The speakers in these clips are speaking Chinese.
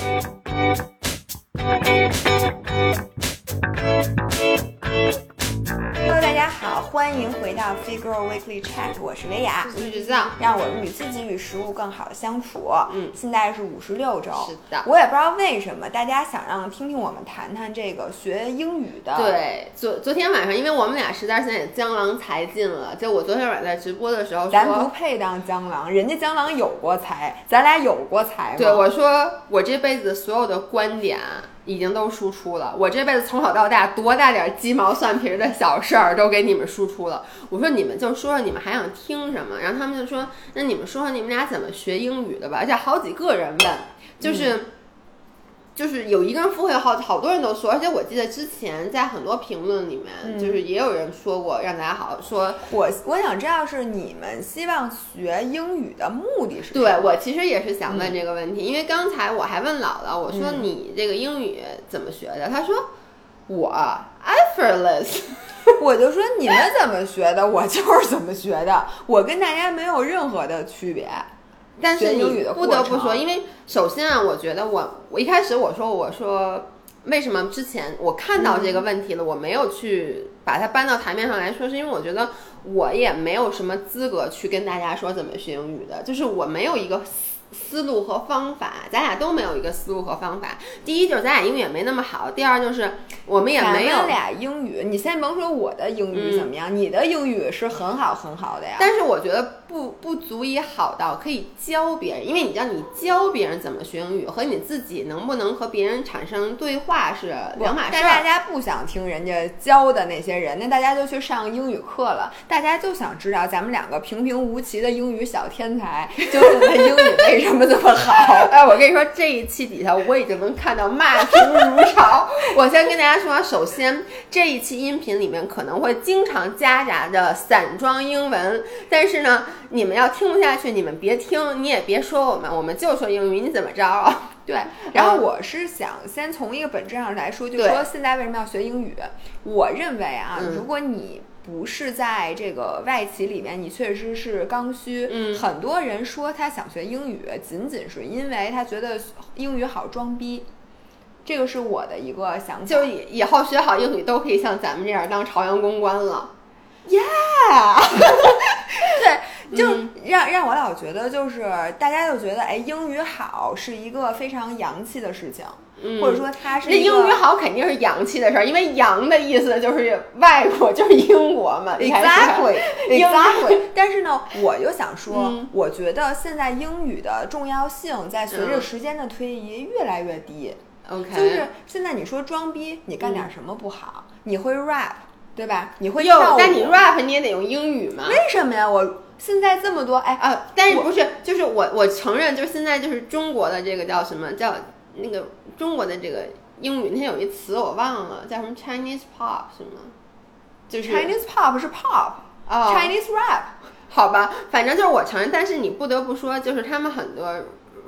Bye. 欢迎回到 Figure Weekly Chat，我是维雅，我是橘子，让我们与自己与食物更好的相处。嗯。现在是五十六周，是的。我也不知道为什么大家想让听听我们谈谈这个学英语的，，对，昨昨天晚上，因为我们俩实在是也江郎才尽了，就我昨天晚上在直播的时候咱不，配当江郎，人家江郎有过才，咱俩有过才吗？对我说，我这辈子所有的观点已经都输出了，我这辈子从小到大多大点鸡毛蒜皮的小事儿都给你们输出了。我说你们就说说你们还想听什么，然后他们就说，那你们说说你们俩怎么学英语的吧，而且好几个人问，就是。就是有一个人附会，好好多人都说，而且我记得之前在很多评论里面，就是也有人说过，让大家好好说。我我想知道是你们希望学英语的目的是什么？对我其实也是想问这个问题，因为刚才我还问姥姥，我说你这个英语怎么学的？她说我 effortless，我就说你们怎么学的，我就是怎么学的，我跟大家没有任何的区别。但是英语的你不得不说，因为首先啊，我觉得我我一开始我说我说为什么之前我看到这个问题了，我没有去把它搬到台面上来说，是因为我觉得我也没有什么资格去跟大家说怎么学英语的，就是我没有一个思思路和方法，咱俩都没有一个思路和方法。第一就是咱俩英语也没那么好，第二就是我们也没有咱俩英语，你先甭说我的英语怎么样，你的英语是很好很好的呀。但是我觉得不不足以好到可以教别人，因为你知道，你教别人怎么学英语和你自己能不能和别人产生对话是两码事但大。家不想听人家教的那些人，那大家就去上英语课了。大家就想知道咱们两个平平无奇的英语小天才，究竟他英语为什么这么好？哎，我跟你说，这一期底下我已经能看到骂声如潮。我先跟大家说，首先这一期音频里面可能会经常夹杂着散装英文，但是呢，你们要听不下去，你们别听，你也别说我们，我们就说英语，你怎么着啊？对，然后我是想先从一个本质上来说，就对说现在为什么要学英语？我认为啊，嗯如果你不是在这个外企里面，你确实是刚需。嗯很多人说他想学英语，仅仅是因为他觉得英语好装逼。这个是我的一个想法。就以以后学好英语都可以像咱们这样当朝阳公关了。对，就嗯让让我老觉得，就是大家就觉得，哎，英语好是一个非常洋气的事情，嗯或者说它是那英语好肯定是洋气的事儿，因为洋的意思就是外国，就是英国嘛。你还是 Exactly, 英 exactly。但是呢，我就想说，嗯我觉得现在英语的重要性在随着嗯时间的推移越来越低。OK，就是现在你说装逼，你干点什么不好？你会 rap，对吧？你会哟跳舞，，但你 rap 你也得用英语嘛。为什么呀？我现在这么多，哎，啊，但是不是，就是我我承认，就是现在就是中国的这个叫什么叫那个中国的这个英语，那天有一词我忘了，叫什么 Chinese pop 是吗？就是 Chinese pop 是 pop，Chinese、哦 rap。好吧，反正就是我承认，但是你不得不说，就是他们很多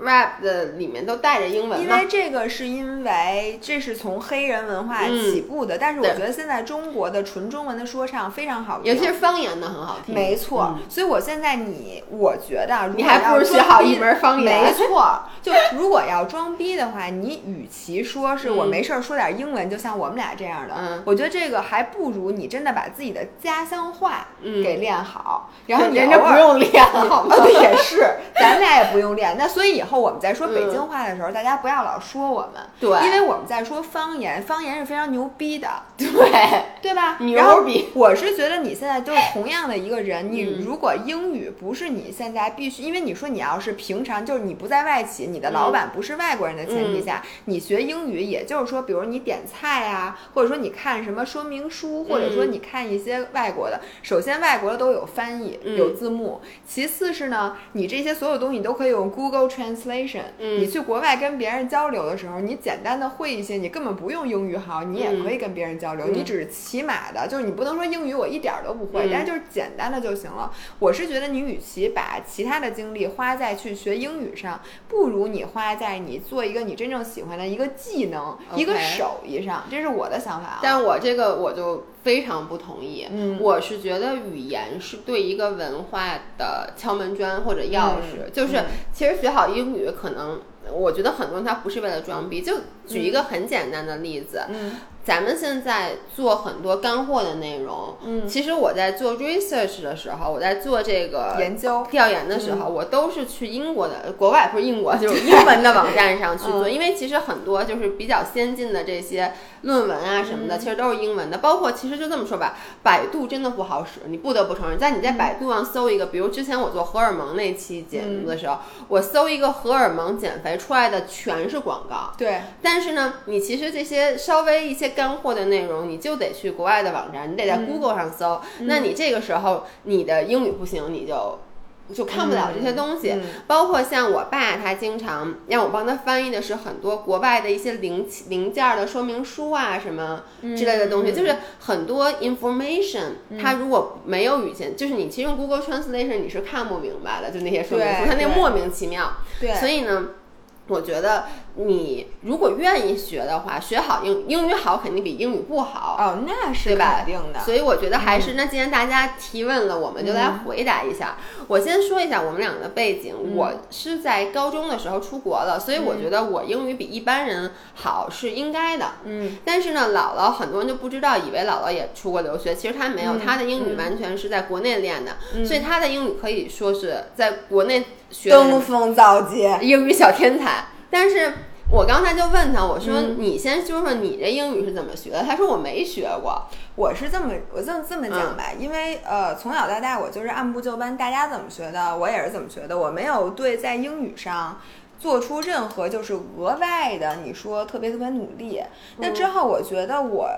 rap 的里面都带着英文嘛因为。这个是因为这是从黑人文化嗯。起步的，但是我觉得现在中国的纯中文的说唱非常好听，尤其是方言的很好听，没错，嗯。所以我现在你，我觉得如果你还不如学好一门方言。没错，就如果要装逼的话，你与其说是我嗯。没事儿说点英文，就像我们俩这样的，嗯。我觉得这个还不如你真的把自己的家乡话嗯。给练好，然后你人家不用练，好吗？也是，咱俩也不用练。那所以以后我们在说北嗯京话的时候，大家不要老说我们，对。因为我们在说方言，方言是非常牛逼的，对，对吧？牛然后逼。我是觉得你现在就是同样的一个人，你嗯。如果英语不是你现在必须，因为你说你要是平常就是你不在外企，你的老板不是外国人的前提下，你学英语，也就是说，比如你点菜啊，或者说你看什么说明书，或者说嗯。你看一些外国的，首先外国的都有翻译，嗯。有字幕，其次是呢，你这些所有东西你都可以用 Google Translation，、嗯。你去国外跟别人交流的时候，你简单的会一些，你根本不用英语好，你也可以跟别人交流，嗯。你只是起码的，就是你不能说英语我一点儿都不会，嗯但是就是简单的就行了。我是觉得你与其把其他的精力花在去学英语上，不如你花在你做一个你真正喜欢的一个技能、一个手艺上，这是我的想法啊。但我这个我就非常不同意。嗯我是觉得语言是对一个文化的敲门砖或者钥匙，嗯就是嗯其实学好英语可能我觉得很多人他不是为了装逼。就举一个很简单的例子，嗯咱们现在做很多干货的内容，嗯，其实我在做 research 的时候，我在做这个研究。调研的时候，我都是去英国的，国外不是英国，就是英文的网站上去做，因为其实很多就是比较先进的这些论文啊什么的，其实都是英文的。包括其实就这么说吧，百度真的不好使，你不得不承认，在你在百度上搜一个，比如之前我做荷尔蒙那期节目的时候，我搜一个荷尔蒙减肥出来的全是广告。对，但是呢，你其实这些稍微一些干货的内容，你就得去国外的网站，你得在 Google 上搜。那你这个时候你的英语不行，你就就看不了这些东西。嗯包括像我爸，他经常让我帮他翻译的是很多国外的一些零零件儿的说明书啊，什么之类的东西，嗯就是很多 information，他如果没有语言，就是你其实用 Google Translation 你是看不明白的，就那些说明书，对对它那莫名其妙。对，所以呢，我觉得你如果愿意学的话，学好英英语好肯定比英语不好，哦，那是肯定的。所以我觉得还是，那既然大家提问了，我们就来回答一下。我先说一下我们两个的背景，我是在高中的时候出国了，所以我觉得我英语比一般人好是应该的。嗯。但是呢，姥姥很多人就不知道，以为姥姥也出国留学，其实她没有，嗯。她的英语嗯完全是在国内练的，嗯。所以她的英语可以说是在国内学登峰造极。英语小天才。但是我刚才就问他，我说、嗯你先说说你这英语是怎么学的？他说我没学过。我是这么我这么这么讲吧，因为呃从小到大我就是按部就班，大家怎么学的我也是怎么学的，我没有对在英语上。做出任何就是额外的，你说特别特别努力。那之后，我觉得我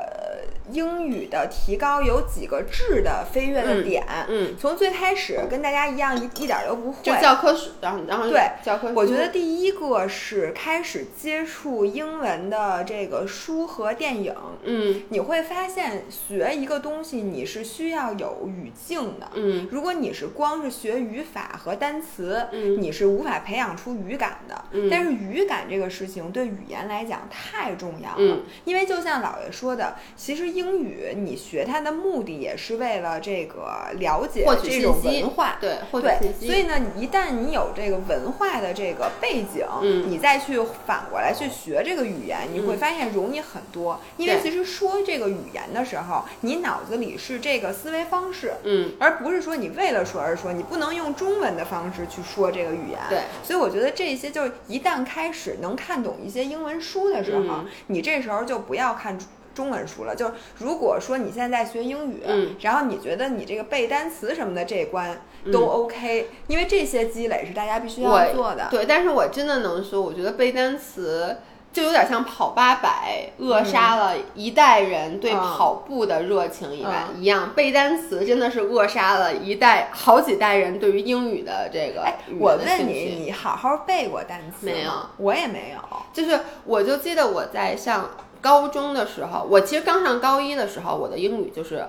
英语的提高有几个质的飞跃的点。嗯，从最开始跟大家一样，一一点儿都不会。就教科书，然后然后对教科书。我觉得第一个是开始接触英文的这个书和电影。嗯你会发现学一个东西，你是需要有语境的。嗯如果你是光是学语法和单词，嗯你是无法培养出语感的。嗯但是语感这个事情对语言来讲太重要了，嗯因为就像姥爷说的，其实英语你学它的目的也是为了这个了解这种文化。对获取对信，息。所以呢，一旦你有这个文化的这个背景，嗯你再去反过来去学这个语言，你会发现容易很多。因为其实说这个语言的时候，你脑子里是这个思维方式，嗯而不是说你为了说而说，你不能用中文的方式去说这个语言。对，所以我觉得这些就是一旦开始能看懂一些英文书的时候，嗯你这时候就不要看中中文书了。就是如果说你现在在学英语，嗯然后你觉得你这个背单词什么的这一关嗯都 OK，、因为这些积累是大家必须要做的。对，但是我真的能说，我觉得背单词。就有点像跑八百，扼杀了一代人对嗯跑步的热情一般、嗯一样。背单词真的是扼杀了一代好几代人对于英语的这个哎我问你，你好好背过单词没有？我也没有。就是我就记得我在上高中的时候，我其实刚上高一的时候，我的英语就是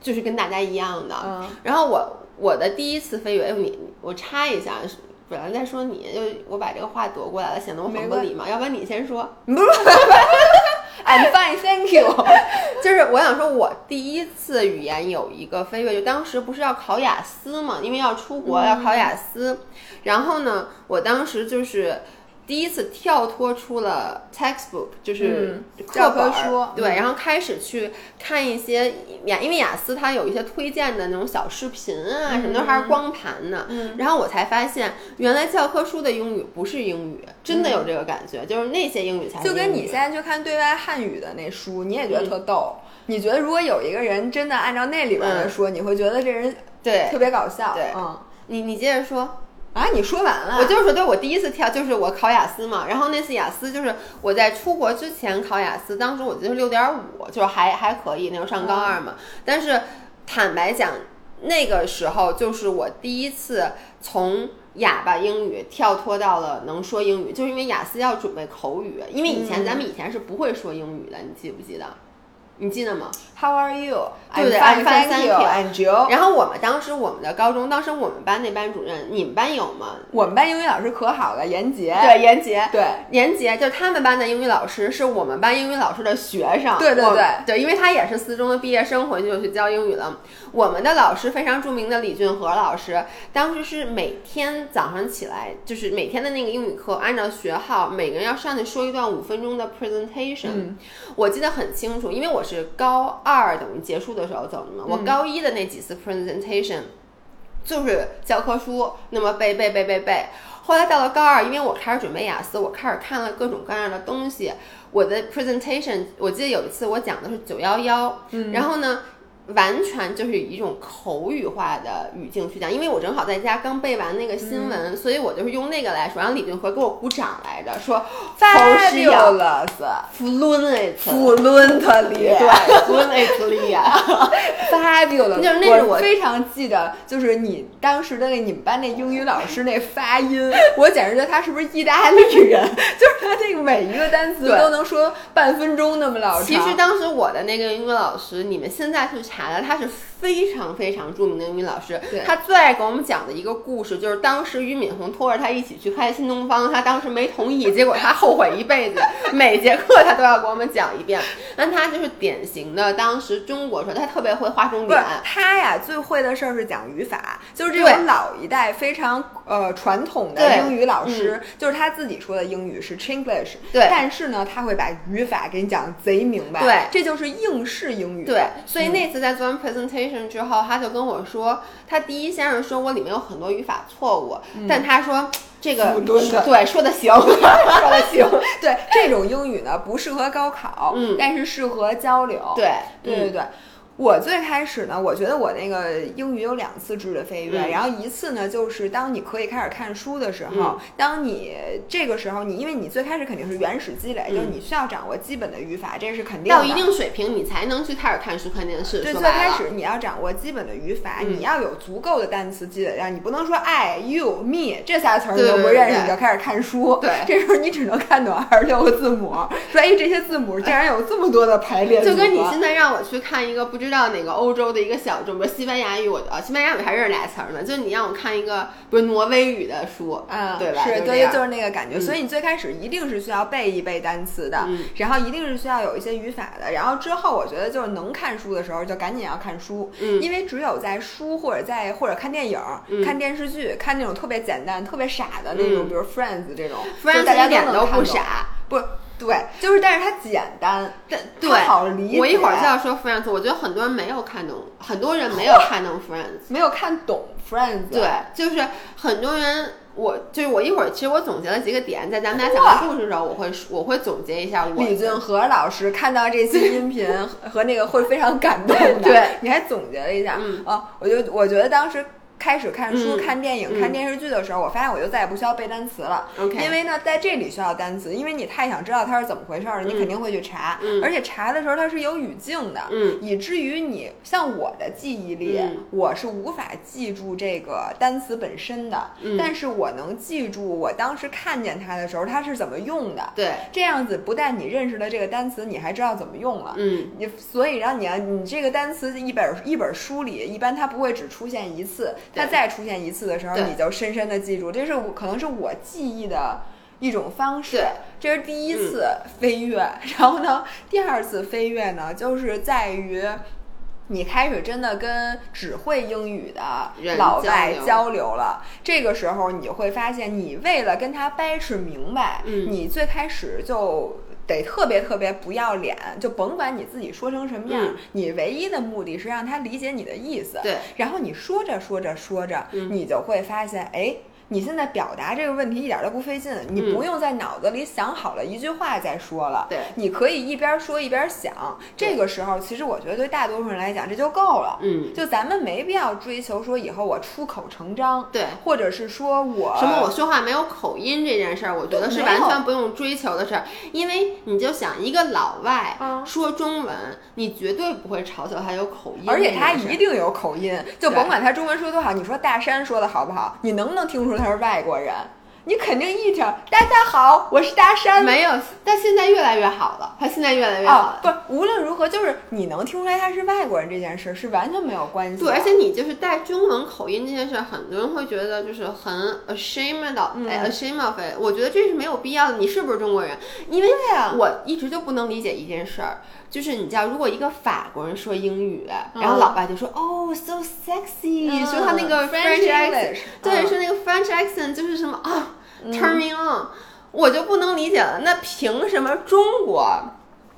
就是跟大家一样的。嗯然后我我的第一次飞跃，哎，你我插一下，本来在说你，就我把这个话夺过来了，显得我很不礼貌。要不然你先说。I'm fine, thank you。就是我想说，我第一次语言有一个飞跃，就当时不是要考雅思嘛，因为要出国、要考雅思，然后呢，我当时就是。第一次跳脱出了 textbook，就是教科书对，嗯然后开始去看一些雅，因为雅思它有一些推荐的那种小视频啊，什么的，还是光盘呢。嗯然后我才发现，原来教科书的英语不是英语，真的有这个感觉，就是那些英语才是就跟你现在去看对外汉语的那书，你也觉得特逗。你觉得如果有一个人真的按照那里边的说，你会觉得这人对特别搞笑。对嗯你你接着说。啊，你说完了，我就是说，对我第一次跳就是我考雅思嘛，然后那次雅思就是我在出国之前考雅思，当时我记得是六点五，就是还还可以，那时候上高二嘛。但是坦白讲，那个时候就是我第一次从哑巴英语跳脱到了能说英语，就是因为雅思要准备口语，因为以前嗯咱们以前是不会说英语的，你记不记得？你记得吗？How are you？对不对 I'm fine, thank you. you. And you？然后我们当时我们的高中，当时我们班那班主任，你们班有吗？我们班英语老师可好了，严杰。对，严杰。对严杰就是他们班的英语老师，是我们班英语老师的学生。对对对对，因为他也是四中的毕业生，回去就去教英语了。我们的老师非常著名的李俊和老师，当时是每天早上起来，就是每天的那个英语课，按照学号，每个人要上去说一段五分钟的 presentation。嗯我记得很清楚，因为我是高二等于结束的时候走的嘛，我嗯高一的那几次 presentation。就是教科书那么背背背背背。后来到了高二，因为我开始准备雅思，我开始看了各种各样的东西。我的 presentation，我记得有一次我讲的是九幺幺，然后呢，完全就是以一种口语化的语境去讲，因为我正好在家刚背完那个新闻，所以我就是用那个来说。然后李俊和给我鼓掌来着，说口是要 Fabulous，fluent，fluently，对 fluently 啊。fabulous，就是那是我非常记得，就是你当时的那你们班那英语老师那发音，我简直觉得他是不是意大利人？就是他这个每一个单词都能说半分钟那么老长。其实当时我的那个英语老师，你们现在去查了，他是非常非常著名的英语老师对。他最爱给我们讲的一个故事，就是当时俞敏洪拖着他一起去开新东方，他当时没同意，结果他后悔一辈子，每节课他都要给我们讲一遍。那他就是典型的当时中国说他特别会画重点。他呀，最会的事儿是讲语法，就是这种老一代非常呃传统的英语老师，就是他自己说的英语是 Chinglish，对但是呢，他会把语法给你讲得贼明白，对这就是应试英语，对，所以那次在做完 presentation 之后，他就跟我说，他第一先是说我里面有很多语法错误，但他说这个对说的行，说的行，对，这种英语呢不适合高考，嗯但是适合交流，对对对对。我最开始呢，我觉得我那个英语有两次质的飞跃，嗯然后一次呢，就是当你可以开始看书的时候，嗯当你这个时候你因为你最开始肯定是原始积累，就是你需要掌握基本的语法，这是肯定的。到一定水平你才能去开始看书看电视。对，最开始你要掌握基本的语法，嗯你要有足够的单词积累量，你不能说 I、you、me 这仨词儿你都不认识，你就开始看书。对这时候你只能看懂二十六个字母，所以，这些字母竟然有这么多的排列。就跟你现在让我去看一个不知道哪个欧洲的一个小众，比如西班牙语，我啊西班牙语还认识俩词儿呢。就你让我看一个不是挪威语的书，嗯，对吧？是，对，就这样就是那个感觉。嗯所以你最开始一定是需要背一背单词的，嗯然后一定是需要有一些语法的。然后之后，我觉得就是能看书的时候，就赶紧要看书，嗯因为只有在书或者在或者看电影、嗯看电视剧、看那种特别简单、特别傻的那种，嗯比如 Friends 这种 Friends 大家一点都不傻，不对，就是但是它简单，但对好理解。我一会儿就要说 Friends，我觉得很多人没有看懂，很多人没有看懂 Friends。没有看懂 Friends，对，就是很多人，我就是我一会儿，其实我总结了几个点，在咱们俩讲完故事的时候，我会我会总结一下我李俊和老师看到这期音频和那个会非常感动的。对，你还总结了一下，嗯啊，我就我觉得当时。开始看书、嗯看电影、嗯。看电视剧的时候，我发现我就再也不需要背单词了。OK 因为呢，在这里需要单词，因为你太想知道它是怎么回事儿了，你嗯肯定会去查。嗯。而且查的时候它是有语境的，嗯。以至于你像我的记忆力，嗯。我是无法记住这个单词本身的，嗯。但是我能记住我当时看见它的时候它是怎么用的。对，这样子不但你认识了这个单词，你还知道怎么用了。嗯。你所以让你要你这个单词一本一本书里，一般它不会只出现一次，它再出现一次的时候，你就深深的记住，这是我可能是我记忆的一种方式。这是第一次飞跃，然后呢，第二次飞跃呢，就是在于。你开始真的跟只会英语的老外交流。了，这个时候你就会发现，你为了跟他掰扯明白，嗯。你最开始就得特别特别不要脸，就甭管你自己说成什么样，嗯你唯一的目的是让他理解你的意思。对，然后你说着说着说着，嗯你就会发现，哎。你现在表达这个问题一点都不费劲，你嗯不用在脑子里想好了一句话再说了，对你可以一边说一边想。这个时候，其实我觉得对大多数人来讲这就够了。嗯，就咱们没必要追求说以后我出口成章，对。或者是说我什么？我说话没有口音这件事儿，我觉得是完全不用追求的事儿，因为你就想一个老外嗯说中文，你绝对不会嘲笑他有口音，而且他一定有口音，就甭管他中文说多好，你说大山说的好不好，你能不能听出他是外国人？你肯定一听大家好，我是大山。没有，但现在越来越好了，他现在越来越好了。不，无论如何，就是你能听出来他是外国人这件事是完全没有关系。对，而且你就是带中文口音这件事，很多人会觉得就是很 ashamed of，哎，ashamed of it。我觉得这是没有必要的。你是不是中国人？因为我一直就不能理解一件事儿，就是你知道，如果一个法国人说英语，然后老外就说哦，so sexy，说他那个 French accent，对，说那个 French accent 就是什么啊，turning on，我就不能理解了。那凭什么中国？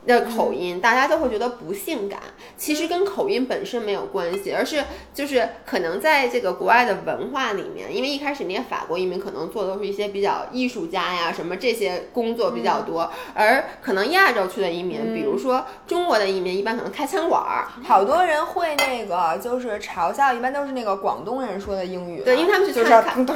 的口音，大家都会觉得不性感。其实跟口音本身没有关系，而是就是可能在这个国外的文化里面，因为一开始那些法国移民可能做的都是一些比较艺术家呀什么这些工作比较多，而可能亚洲区的移民，比如说中国的移民，一般可能开餐馆儿，好多人会那个就是嘲笑，一般都是那个广东人说的英语，对，因为他们去看看，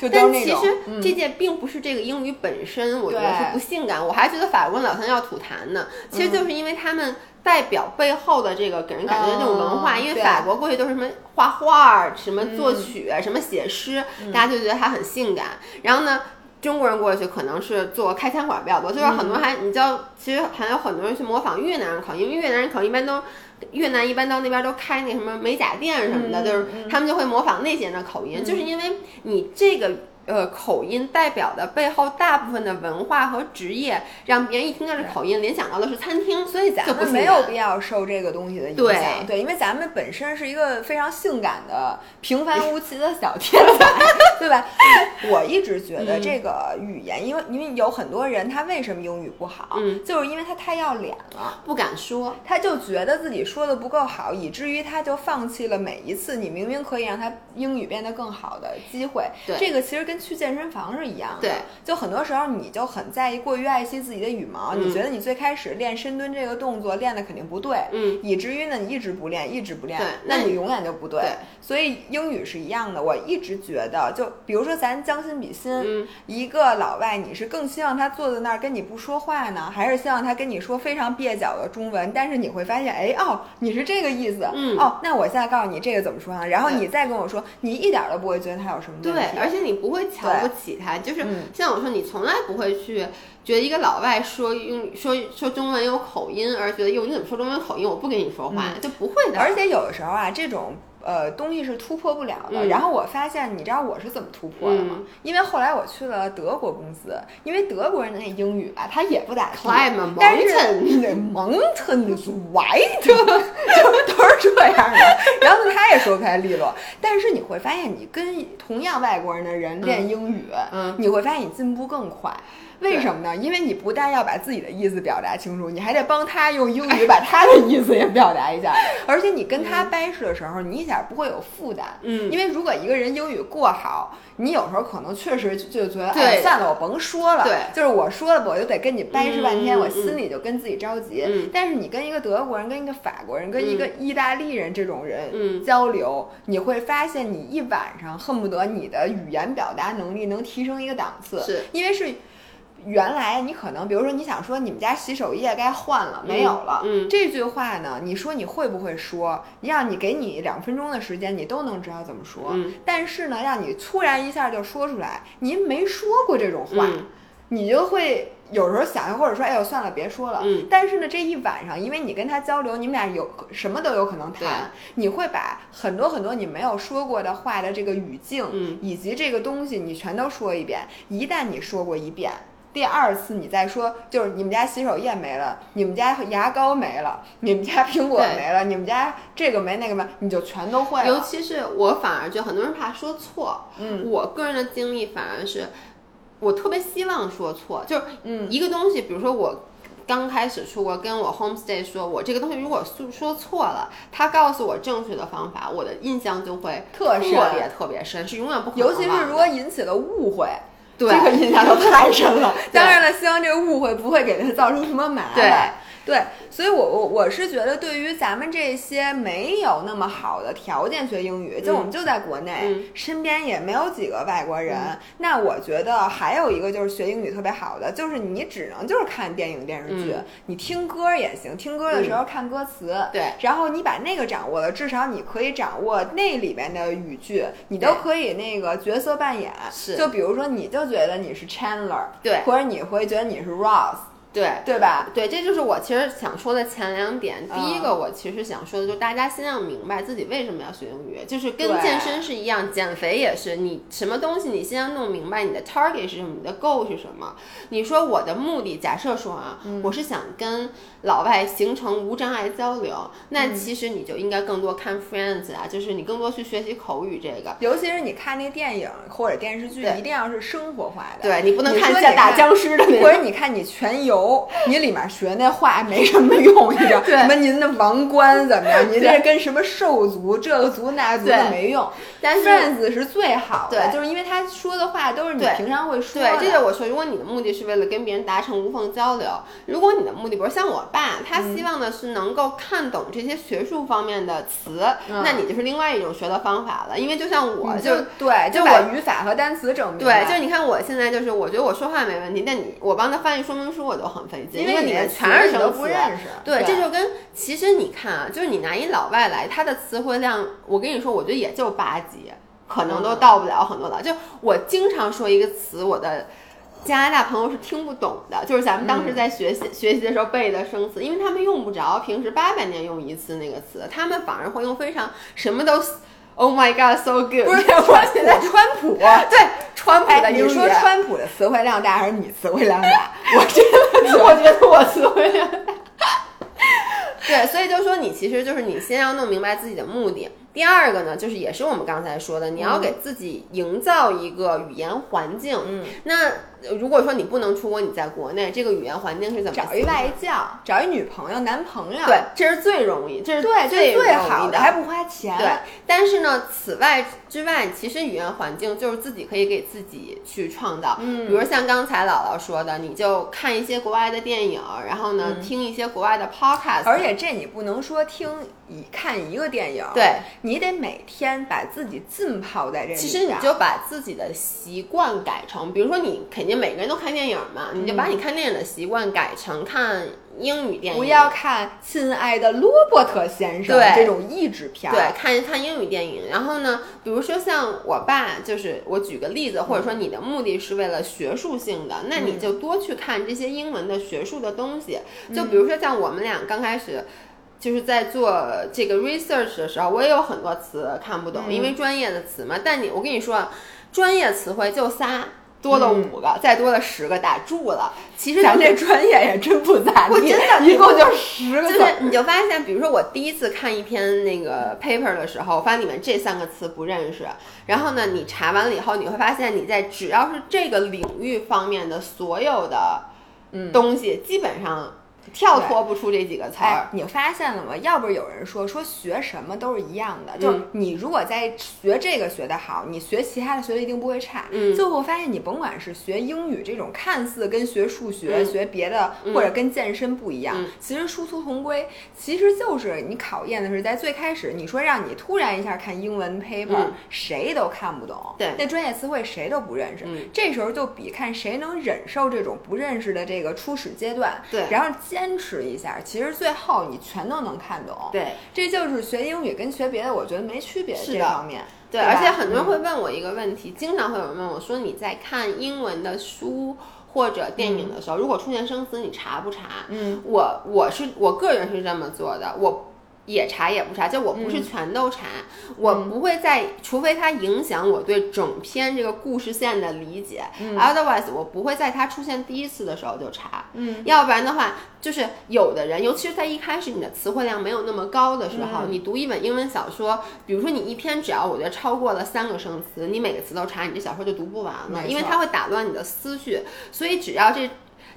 对，但其实这件并不是这个英语本身，我觉得是不性感，我还觉得法国老乡要吐痰呢。其实就是因为他们代表背后的这个给人感觉的这种文化，因为法国过去都是什么画画、什么作曲、什么写诗，大家就觉得他很性感。然后呢，中国人过去可能是做开餐馆比较多，就是很多还你知道，其实还有很多人去模仿越南人口音，因为越南人口音一般都越南一般到那边都开那什么美甲店什么的，就是他们就会模仿那些人的口音，就是因为你这个。呃，口音代表的背后大部分的文化和职业，让别人一听到这口音，联想到的是餐厅，所以咱们没有必要受这个东西的影响。对，因为咱们本身是一个非常性感的平凡无奇的小天 才，对吧？我一直觉得这个语言，因为因为有很多人他为什么英语不好，嗯，就是因为他太要脸了，不敢说，他就觉得自己说的不够好，以至于他就放弃了每一次你明明可以让他英语变得更好的机会。对，这个其实跟去健身房是一样的，对，就很多时候你就很在意，过于爱惜自己的羽毛，你觉得你最开始练深蹲这个动作练的肯定不对，嗯，以至于呢你一直不练，一直不练，对，那你永远就不对。所以英语是一样的，我一直觉得，就比如说咱将心比心，嗯，一个老外，你是更希望他坐在那儿跟你不说话呢，还是希望他跟你说非常蹩脚的中文？但是你会发现，哎哦，你是这个意思，嗯，哦，那我现在告诉你这个怎么说呢？然后你再跟我说，你一点都不会觉得他有什么问题，对，而且你不会瞧不起他。就是像我说，你从来不会去觉得一个老外说用说说中文有口音，而觉得哟你怎么说中文口音？我不跟你说话，就不会的。而且有的时候啊，这种。呃，东西是突破不了的。然后我发现，你知道我是怎么突破的吗？因为后来我去了德国公司，因为德国人的那英语吧，他也不咋地。但是那 mountain is white，就都是这样的。然后，他也说不太利落。但是你会发现，你跟同样外国人的人练英语，你会发现你进步更快。为什么呢？因为你不但要把自己的意思表达清楚，你还得帮他用英语 把他的意思也表达一下。而且你跟他掰扯的时候，你一点不会有负担。嗯，因为如果一个人英语过好，你有时候可能确实就觉得，哎，算了，我甭说了。对，就是我说了，我就得跟你掰扯半天，我心里就跟自己着急。嗯，但是你跟一个德国人、跟一个法国人、跟一个意大利人这种人交流，你会发现你一晚上恨不得你的语言表达能力能提升一个档次。是因为是。原来你可能，比如说你想说你们家洗手液该换了，没有了。嗯，这句话呢，你说你会不会说？让你给你两分钟的时间，你都能知道怎么说。嗯，但是呢，让你突然一下就说出来，您没说过这种话，你就会有时候想，或者说，哎呦，算了，别说了。嗯，但是呢，这一晚上，因为你跟他交流，你们俩有什么都有可能谈，你会把很多很多你没有说过的话的这个语境，嗯，以及这个东西，你全都说一遍。一旦你说过一遍。第二次你再说，就是你们家洗手液没了，你们家牙膏没了，你们家苹果没了，你们家这个没那个没，你就全都会了。尤其是我反而就很多人怕说错，嗯，我个人的经历反而是，我特别希望说错，就是嗯一个东西，比如说我刚开始出国跟我 homestay 说，我这个东西如果说说错了，他告诉我正确的方法，我的印象就会特别特别深，是永远不可能尤其是如果引起了误会。这个印象都太深了。当然了，希望这个误会不会给他造成什么麻烦。对，所以我我我是觉得，对于咱们这些没有那么好的条件学英语，就我们就在国内，嗯身边也没有几个外国人，那我觉得还有一个就是学英语特别好的，就是你只能就是看电影电视剧，嗯你听歌也行，听歌的时候看歌词，对然后你把那个掌握了，至少你可以掌握那里边的语句，你都可以那个角色扮演。是就比如说，你就觉得你是 Chandler，对或者你会觉得你是 Ross，对。对吧？对，这就是我其实想说的前两点。第一嗯个，我其实想说的就是大家先要明白自己为什么要学英语，就是跟健身是一样，减肥也是，你什么东西你先要弄明白你的 target 是什么，你的 goal 是什么。你说我的目的，假设说啊，嗯我是想跟老外形成无障碍交流，嗯那其实你就应该更多看 Friends 啊，就是你更多去学习口语这个。尤其是你看那电影或者电视剧，一定要是生活化的。对你不能看像打僵尸的。或者你看你全游，你里面学那话没什么用，你知道？什么您的王冠怎么样？您这跟什么兽族这个族那族的没用。但是 Friends 是最好的，对就是因为他说的话都是你平常会说的对，的。这就我说，如果你的目的是为了跟别人达成无缝交流，如果你的目的，不是像我爸，他嗯希望的是能够看懂这些学术方面的词，嗯那你就是另外一种学的方法了。因为就像我就就对，就把我语法和单词整明对，就是你看我现在就是，我觉得我说话没问题，但你我帮他翻译说明书我都很费劲，因为里面你的全是什么。不认识。对，这就跟其实你看啊，就是你拿一老外来，他的词汇量，我跟你说，我觉得也就八级，可能都嗯到不了很多了。就我经常说一个词，我的加拿大朋友是听不懂的，就是咱们当嗯时在学习、学习的时候背的生词，因为他们用不着，平时八百年用一次那个词，他们反而会用非常什么都。Oh my god, so good！不是 我现在川普，对川普 哎，的你说川普的词汇量大还是你词汇量大？我觉得我觉得我词汇量大。对，所以就说你其实就是你先要弄明白自己的目的。第二个呢，就是也是我们刚才说的，你要给自己营造一个语言环境。嗯，那呃如果说你不能出国，你在国内，这个语言环境是怎么找一外教，找一女朋友、男朋友，对，这是最容易，这是对，最这最好的，还不花钱。对，但是呢，此外之外，其实语言环境就是自己可以给自己去创造。嗯。比如像刚才姥姥说的，你就看一些国外的电影，然后呢，听一些国外的 podcast，嗯而且这你不能说听一看一个电影，对，你得每天把自己浸泡在这里。其实你就把自己的习惯改成，比如说你肯定每个人都看电影嘛，你就把你看电影的习惯改成看英语电影，不要看《亲爱的罗伯特先生》这种译制片儿。对，看看英语电影。然后呢，比如说像我爸，就是我举个例子，或者说你的目的是为了学术性的，那你就多去看这些英文的学术的东西。就比如说像我们俩刚开始。就是在做这个 research 的时候，我也有很多词看不懂，因为专业的词嘛。但你，我跟你说，啊，专业词汇就仨，多了五个，再多了十个，打住了。其实咱这专业也真不咋地，我真的 一共就十个。就是你就发现，比如说我第一次看一篇那个 paper 的时候，我发现里面这三个词不认识，然后呢，你查完了以后，你会发现你在只要是这个领域方面的所有的东西，基本上跳脱不出这几个词儿，。哎你发现了吗？要不是有人说说学什么都是一样的，就是你如果在学这个学得好，你学其他的学的一定不会差。嗯。最后发现你甭管是学英语这种看似跟学数学、嗯。学别的或者跟健身不一样，嗯。其实殊途同归。其实就是你考验的是在最开始，你说让你突然一下看英文 paper，、嗯。谁都看不懂，对。那专业词汇谁都不认识。嗯。这时候就比看谁能忍受这种不认识的这个初始阶段，对。然后坚持一下，其实最后你全都能看懂。，对这就是学英语跟学别的，我觉得没区别这方面。对，对而且很多人会问我一个问题，经常会有人问我说你在看英文的书或者电影的时候，如果出现生词，你查不查？嗯，我我是我个人是这么做的，我。也查也不查，就我不是嗯。全都查，我不会在，除非它影响我对整篇这个故事线的理解、o t h e r w i s e 我不会在它出现第一次的时候就查，嗯，要不然的话，就是有的人，尤其是在一开始你的词汇量没有那么高的时候，你读一本英文小说，比如说你一篇只要我觉得超过了三个生词，你每个词都查，你这小说就读不完了，因为它会打乱你的思绪，所以只要这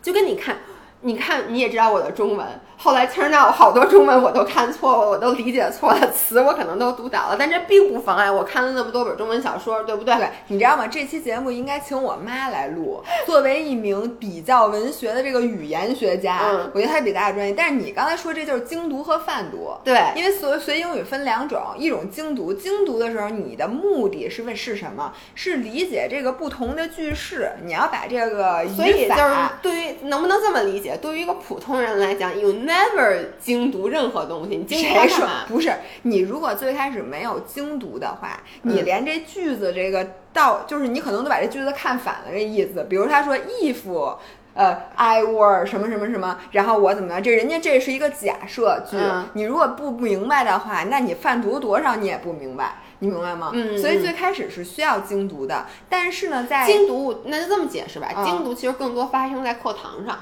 就跟你看。你看，你也知道我的中文。后来 turn out 好多中文我都看错了，我都理解错了，词我可能都读倒了，但这并不妨碍我看了那么多本中文小说，对不对？对，你知道吗？这期节目应该请我妈来录。作为一名比较文学的这个语言学家，嗯我觉得她比大家专业。但是你刚才说这就是精读和泛读。对因为所学英语分两种，一种精读，精读的时候你的目的是为是什么？是理解这个不同的句式，你要把这个所以就是。对于能不能这么理解？对于一个普通人来讲，you never 精读任何东西，你精读它谁说干嘛？不是？你如果最开始没有精读的话，你嗯连这句子这个到，就是你可能都把这句子看反了这意思。比如他说 if。呃，I were 什么什么什么，然后我怎么样？这人家这是一个假设句，嗯你如果不明白的话，那你泛读多少你也不明白，你明白吗？嗯嗯所以最开始是需要精读的，但是呢，在精读那就这么解释吧，嗯精读其实更多发生在课堂上，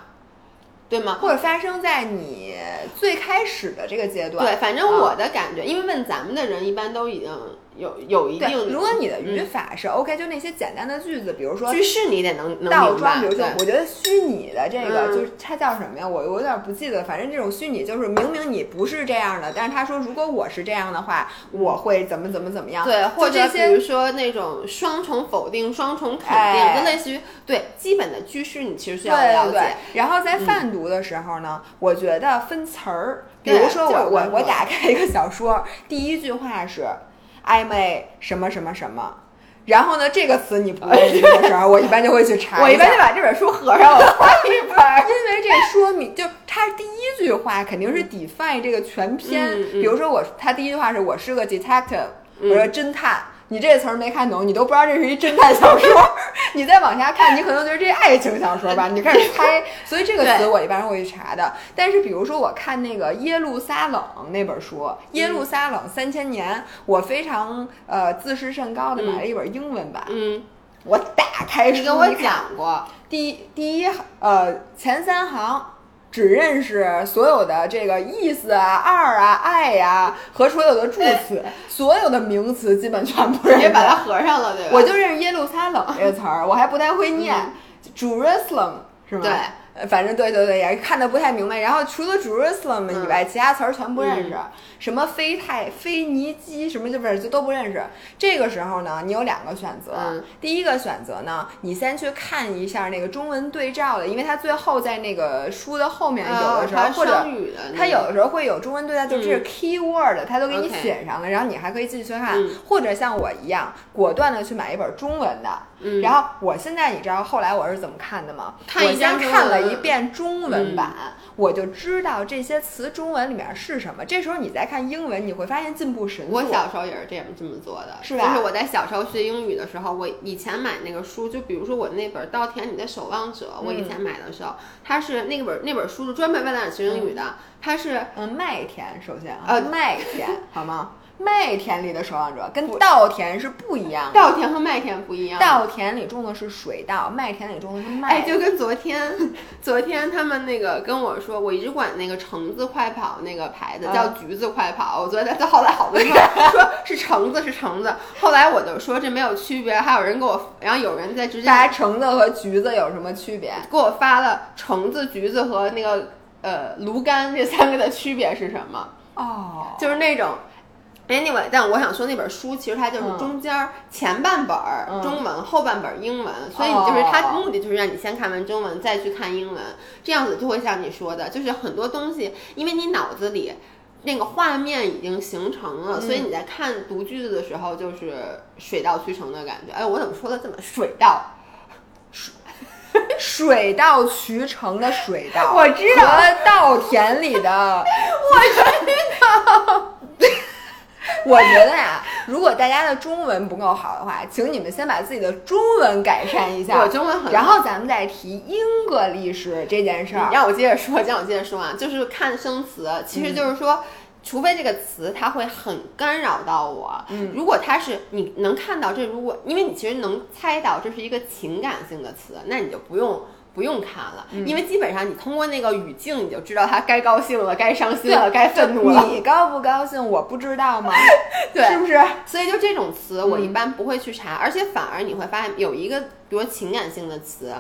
对吗？或者发生在你最开始的这个阶段。对，反正啊我的感觉，因为问咱们的人一般都已经有有一定如果你的语嗯法是 OK，、就那些简单的句子，比如说句式你得能倒装，比如说，我觉得虚拟的这个、嗯就是它叫什么呀？我我有点不记得，反正这种虚拟就是明明你不是这样的，但是他说如果我是这样的话，我会怎么怎么怎么样？对，或者比如说那种双重否定、双重肯定，哎就类似于对基本的句式，你其实需要对对对了解。。然后在泛读的时候呢，我觉得分词儿，比如说我我我打开一个小说，第一句话是 I'm a 什么什么什么。然后呢，这个词你不 认识的时候，我一般就会去查 我一般就把这本书合上，我翻一本儿。因为这说明，就它第一句话肯定是 define 这个全篇。嗯嗯比如说我，他第一句话是我是个 detective，、嗯我说侦探。你这词儿没看懂，你都不知道这是一侦探小说。你再往下看，你可能觉得这是爱情小说吧？你就开始猜。所以这个词我一般会去查的。但是比如说我看那个《耶路撒冷》那本书，《耶路撒冷三千年》，我非常呃自视甚高的买了一本英文版。嗯，我打开书你跟我讲过，第一第一呃前三行只认识所有的这个意思啊、二啊、爱呀、和所有的助词，所有的名词基本全部认识。别把它合上了，对吧？我就认识耶路撒冷这个词儿，我还不太会念、Jerusalem 是吗？对。呃反正对对对，也看的不太明白。然后除了 Jerusalem 以外，其他词儿全不认识，什么菲泰、腓尼基什么就不是就都不认识。这个时候呢，你有两个选择。嗯第一个选择呢，你先去看一下那个中文对照的，因为它最后在那个书的后面，有的时候、或者它有的时候会有中文对照，就这是 keyword，、它都给你写上了，然后你还可以继续去看，嗯或者像我一样果断的去买一本中文的。嗯然后我现在你知道后来我是怎么看的吗？看我先看了一遍中文版，我就知道这些词中文里面是什么。这时候你再看英文，你会发现进步神速。我小时候也是这样这么做的，是吧就是我在小时候学英语的时候，我以前买那个书，就比如说我那本《稻田里的守望者》，我以前买的时候，它是那本那本书是专门为了学英语的，它是嗯，麦田首先啊，呃麦田好吗？麦田里的守望者跟稻田是不一样的。稻田和麦田不一样。稻田里种的是水稻，麦田里种的是麦。哎，就跟昨天，昨天他们那个跟我说，我一直管那个橙子快跑那个牌子叫嗯橘子快跑，我昨天他后来好多人 说是橙子是橙子，后来我就说这没有区别，还有人给我，然后有人在直接大家橙子和橘子有什么区别？给我发了橙子、橘子和那个呃芦柑这三个的区别是什么？哦，就是那种。Anyway，但我想说那本书其实它就是嗯中间儿前半本儿嗯中文，后半本儿英文，所以你就是它哦目的就是让你先看完中文，再去看英文，这样子就会像你说的，就是很多东西，因为你脑子里那个画面已经形成了，所以嗯你在看读句子的时候就是水到渠成的感觉。哎，我怎么说的这么水到？水 到渠成的水稻，我知道和稻田里的，我知道。我觉得呀，如果大家的中文不够好的话，请你们先把自己的中文改善一下。我中文很好然后咱们再提英格历史这件事儿。你让我接着说，让我接着说啊，就是看生词，其实就是说。除非这个词它会很干扰到我，嗯如果它是你能看到这，如果因为你其实能猜到这是一个情感性的词，那你就不用不用看了，因为基本上你通过那个语境，你就知道他该高兴了，该伤心了，该愤怒了。你高不高兴，我不知道吗？对，是不是？所以就这种词，我一般不会去查，而且反而你会发现有一个，比如情感性的词，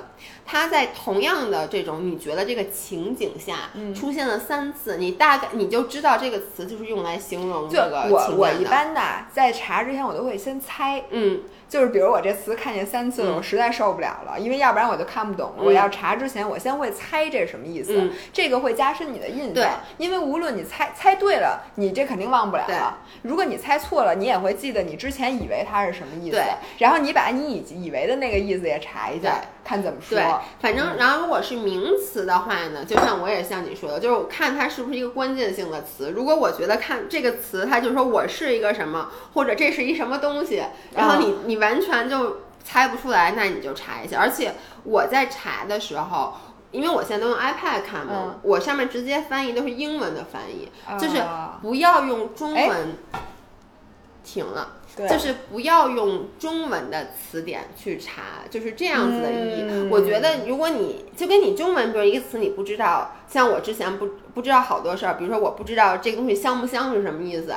它在同样的这种你觉得这个情景下出现了三次，你大概你就知道这个词就是用来形容这个我我一般的在查之前，我都会先猜，嗯。就是比如我这词看见三次了，我实在受不了了，因为要不然我就看不懂。我要查之前，我先会猜这是什么意思，这个会加深你的印象。因为无论你猜猜对了，你这肯定忘不了了。如果你猜错了，你也会记得你之前以为它是什么意思。然后你把你以以为的那个意思也查一下，看怎么说。对，反正然后如果是名词的话呢，就像我也像你说的，就是我看它是不是一个关键性的词。如果我觉得看这个词，它就说我是一个什么，或者这是一什么东西，然后你你。完全就猜不出来，那你就查一下。而且我在查的时候，因为我现在都用 iPad 看嘛，我上面直接翻译都是英文的翻译，就是不要用中文。停了，就是不要用中文的词典去查，就是这样子的意义。我觉得，如果你就跟你中文，比如一个词你不知道，像我之前不不知道好多事儿，比如说我不知道这个东西香不香是什么意思。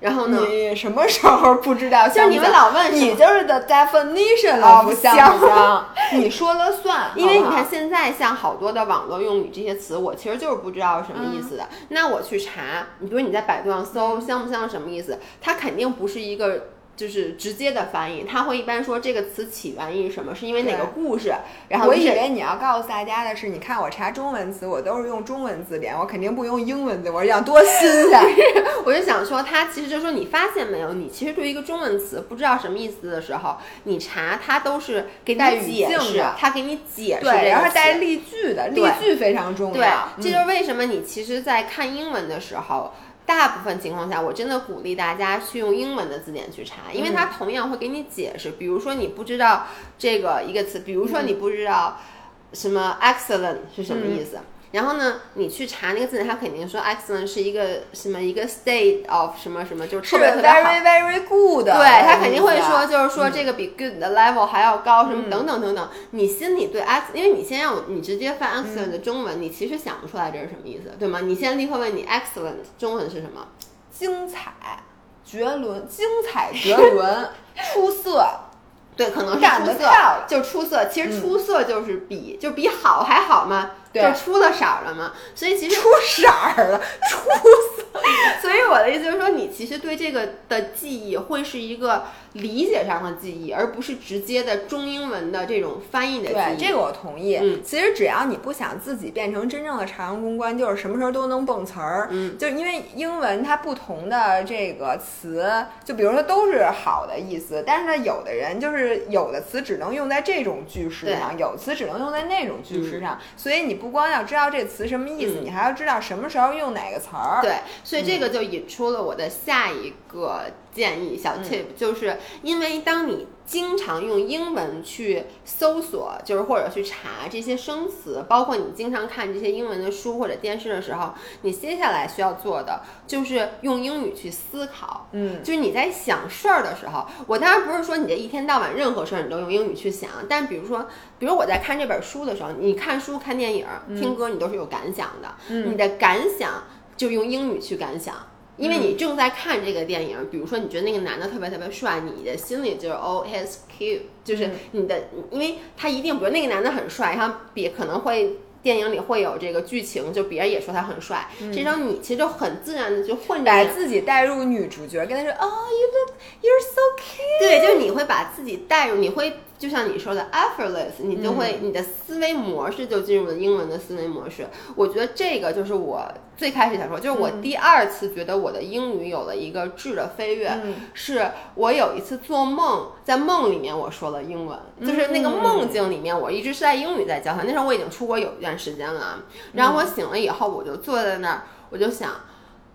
然后呢？你什么时候不知道？像你们老问，你就是 the definition of 香不香？你说了算。因为你看现在像好多的网络用语这些词，我其实就是不知道什么意思的。那我去查，你比如你在百度上搜香不香什么意思，它肯定不是一个。就是直接的翻译，他会一般说这个词起源于什么，是因为哪个故事。然后我以为你要告诉大家的是，你看我查中文词，我都是用中文字典，我肯定不用英文字。我是想多新鲜，我就想说，他其实就说你发现没有，你其实对一个中文词不知道什么意思的时候，你查它都是给你解释，他给你解释，对，然后带例句的，例句非常重要。对，这就是为什么你其实，在看英文的时候。大部分情况下，我真的鼓励大家去用英文的字典去查，因为它同样会给你解释。比如说你不知道这个一个词，比如说你不知道什么 excellent 是什么意思。然后呢，你去查那个字典，它肯定说 excellent 是一个什么一个 state of 什么什么，就是特别特别好，very very good。对，他肯定会说，就是说这个比 good 的 level 还要高，什么等等等等。你心里对 x，因为你先让你直接翻 excellent 的中文，你其实想不出来这是什么意思，对吗？你先立刻问你 excellent 中文是什么？精彩、绝伦、精彩绝伦、出色。对，可能是出色，就出色。其实出色就是比就比好还好嘛。就出了色了嘛，所以其实出色了，出色。所以我的意思就是说，你其实对这个的记忆会是一个理解上的记忆，而不是直接的中英文的这种翻译的记忆。对，这个我同意。嗯，其实只要你不想自己变成真正的朝阳公关，就是什么时候都能蹦词儿。嗯，就因为英文它不同的这个词，就比如说都是好的意思，但是呢，有的人就是有的词只能用在这种句式上，有词只能用在那种句式上，所以你。不光要知道这词什么意思，你还要知道什么时候用哪个词儿。对，所以这个就引出了我的下一个建议小 tip，就是因为当你。经常用英文去搜索，就是或者去查这些生词，包括你经常看这些英文的书或者电视的时候，你接下来需要做的就是用英语去思考。嗯，就是你在想事儿的时候，我当然不是说你这一天到晚任何事儿你都用英语去想，但比如说，比如我在看这本书的时候，你看书、看电影、听歌，你都是有感想的。嗯，你的感想就用英语去感想。因为你正在看这个电影，比如说你觉得那个男的特别特别帅，你的心里就是 oh he's cute，就是你的，因为他一定，比如那个男的很帅，然后比可能会电影里会有这个剧情，就别人也说他很帅，这时候你其实就很自然的就混把自己带入女主角，跟他说 oh you look you're so cute，对，就是你会把自己带入，你会。就像你说的，effortless，你就会你的思维模式就进入了英文的思维模式。我觉得这个就是我最开始想说，就是我第二次觉得我的英语有了一个质的飞跃，是我有一次做梦，在梦里面我说了英文，就是那个梦境里面我一直是在英语在交谈。那时候我已经出国有一段时间了，然后我醒了以后，我就坐在那儿，我就想。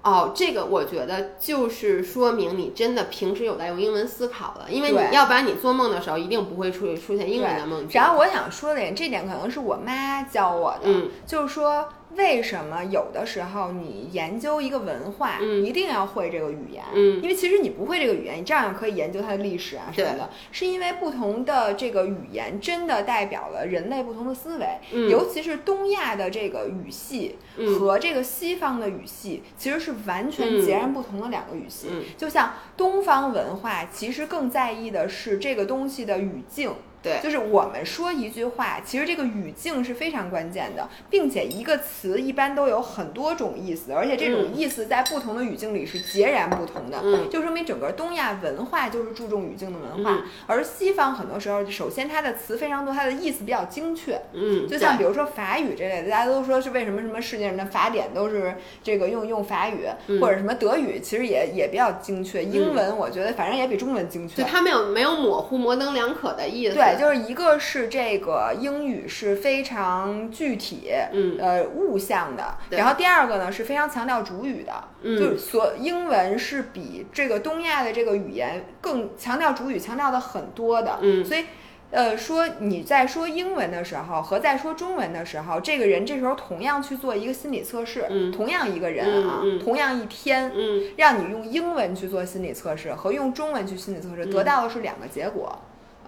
哦，这个我觉得就是说明你真的平时有在用英文思考了，因为你要不然你做梦的时候一定不会出出现英文的梦境。然后我想说的这点可能是我妈教我的，就是说为什么有的时候你研究一个文化，嗯一定要会这个语言？嗯因为其实你不会这个语言，你照样可以研究它的历史啊什么的。是因为不同的这个语言真的代表了人类不同的思维，嗯尤其是东亚的这个语系嗯和这个西方的语系，其实是完全截然不同的两个语系。嗯就像东方文化，其实更在意的是这个东西的语境。对。就是我们说一句话，其实这个语境是非常关键的，并且一个词一般都有很多种意思，而且这种嗯意思在不同的语境里是截然不同的，嗯。就说明整个东亚文化就是注重语境的文化，嗯。而西方很多时候，首先它的词非常多，它的意思比较精确，嗯，就像比如说法语这类的，大家都说是为什么什么世界上的法典都是这个用用法语，嗯。或者什么德语，其实也也比较精确，英文我觉得反正也比中文精确。就它没有没有模糊模棱两可的意思。对，就是一个是这个英语是非常具体，嗯呃，物象的，然后第二个呢是非常强调主语的，嗯就是所英文是比这个东亚的这个语言更强调主语，强调的很多的，嗯所以。呃，说你在说英文的时候和在说中文的时候，这个人这时候同样去做一个心理测试，嗯同样一个人啊，嗯嗯同样一天，嗯让你用英文去做心理测试和用中文去心理测试，得到的是两个结果。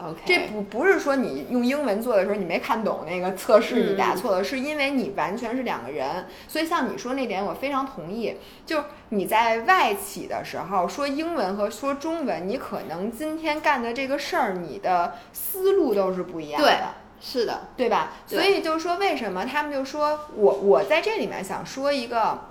，OK，这不不是说你用英文做的时候你没看懂那个测试你答嗯错了，是因为你完全是两个人。所以像你说那点，我非常同意。就你在外企的时候说英文和说中文，你可能今天干的这个事儿，你的思路都是不一样的。对，是的，对吧？对所以就是说，为什么他们就说我我在这里面想说一个，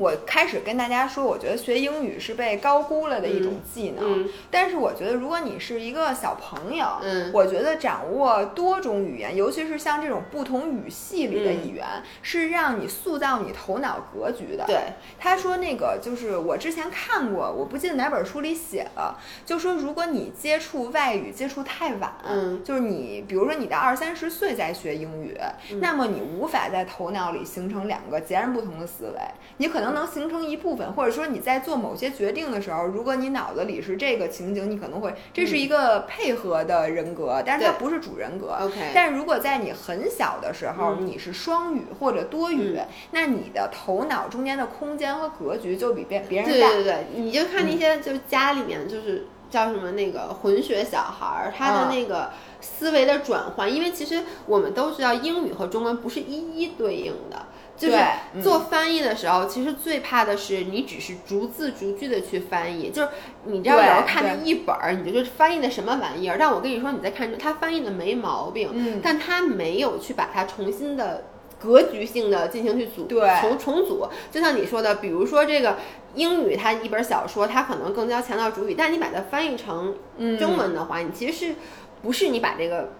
我开始跟大家说，我觉得学英语是被高估了的一种技能。嗯但是我觉得，如果你是一个小朋友，嗯。我觉得掌握多种语言，尤其是像这种不同语系里的语言，是让你塑造你头脑格局的。对，他说那个就是我之前看过，我不记得哪本书里写了，就说如果你接触外语接触太晚，嗯。就是你比如说你到二三十岁再学英语，嗯。那么你无法在头脑里形成两个截然不同的思维，你可能能形成一部分，或者说你在做某些决定的时候，如果你脑子里是这个情景，你可能会这是一个配合的人格，但是它不是主人格。OK 但如果在你很小的时候，嗯你是双语或者多语，嗯那你的头脑中间的空间和格局就比别别人大。对对对，你就看那些就是家里面就是叫什么那个混血小孩儿，他的嗯那个思维的转换，因为其实我们都知道英语和中文不是一一对应的。就是做翻译的时候，其实最怕的是你只是逐字逐句的去翻译，就是你知道有对时候看那一本儿，你就是翻译的什么玩意儿。但我跟你说，你在看他翻译的没毛病，嗯但他没有去把它重新的格局性的进行去组对重重组。就像你说的，比如说这个英语，它一本小说，它可能更加强调主语，但你把它翻译成嗯中文的话，你其实是不是你把这个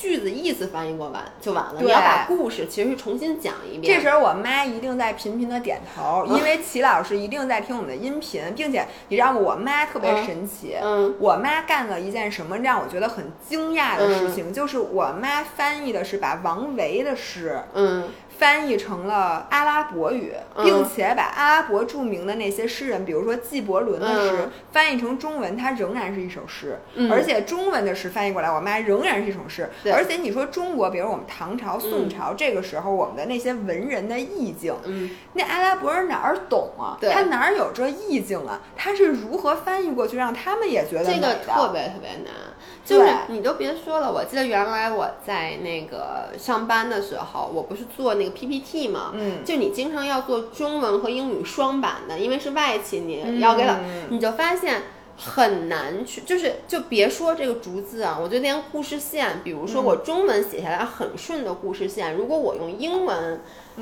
句子意思翻译过完就完了？你要把故事其实重新讲一遍。这时候我妈一定在频频的点头，因为齐老师一定在听我们的音频，并且你知道吗？我妈特别神奇，嗯我妈干了一件什么让我觉得很惊讶的事情，就是我妈翻译的是把王维的诗。嗯翻译成了阿拉伯语，嗯并且把阿拉伯著名的那些诗人，比如说纪伯伦的诗，嗯翻译成中文，它仍然是一首诗。嗯而且中文的诗翻译过来，我妈仍然是一首诗。对而且你说中国，比如我们唐朝、宋朝、这个时候，我们的那些文人的意境，嗯，那阿拉伯人哪儿懂啊？他哪儿有这意境啊？他是如何翻译过去，让他们也觉得这个特别特别难。就是你都别说了，我记得原来我在那个上班的时候，我不是做那个 PPT 嘛？嗯就你经常要做中文和英语双版的，因为是外企，你要给老，嗯你就发现。很难去，就是就别说这个逐字啊，我就连故事线，比如说我中文写下来很顺的故事线，如果我用英文，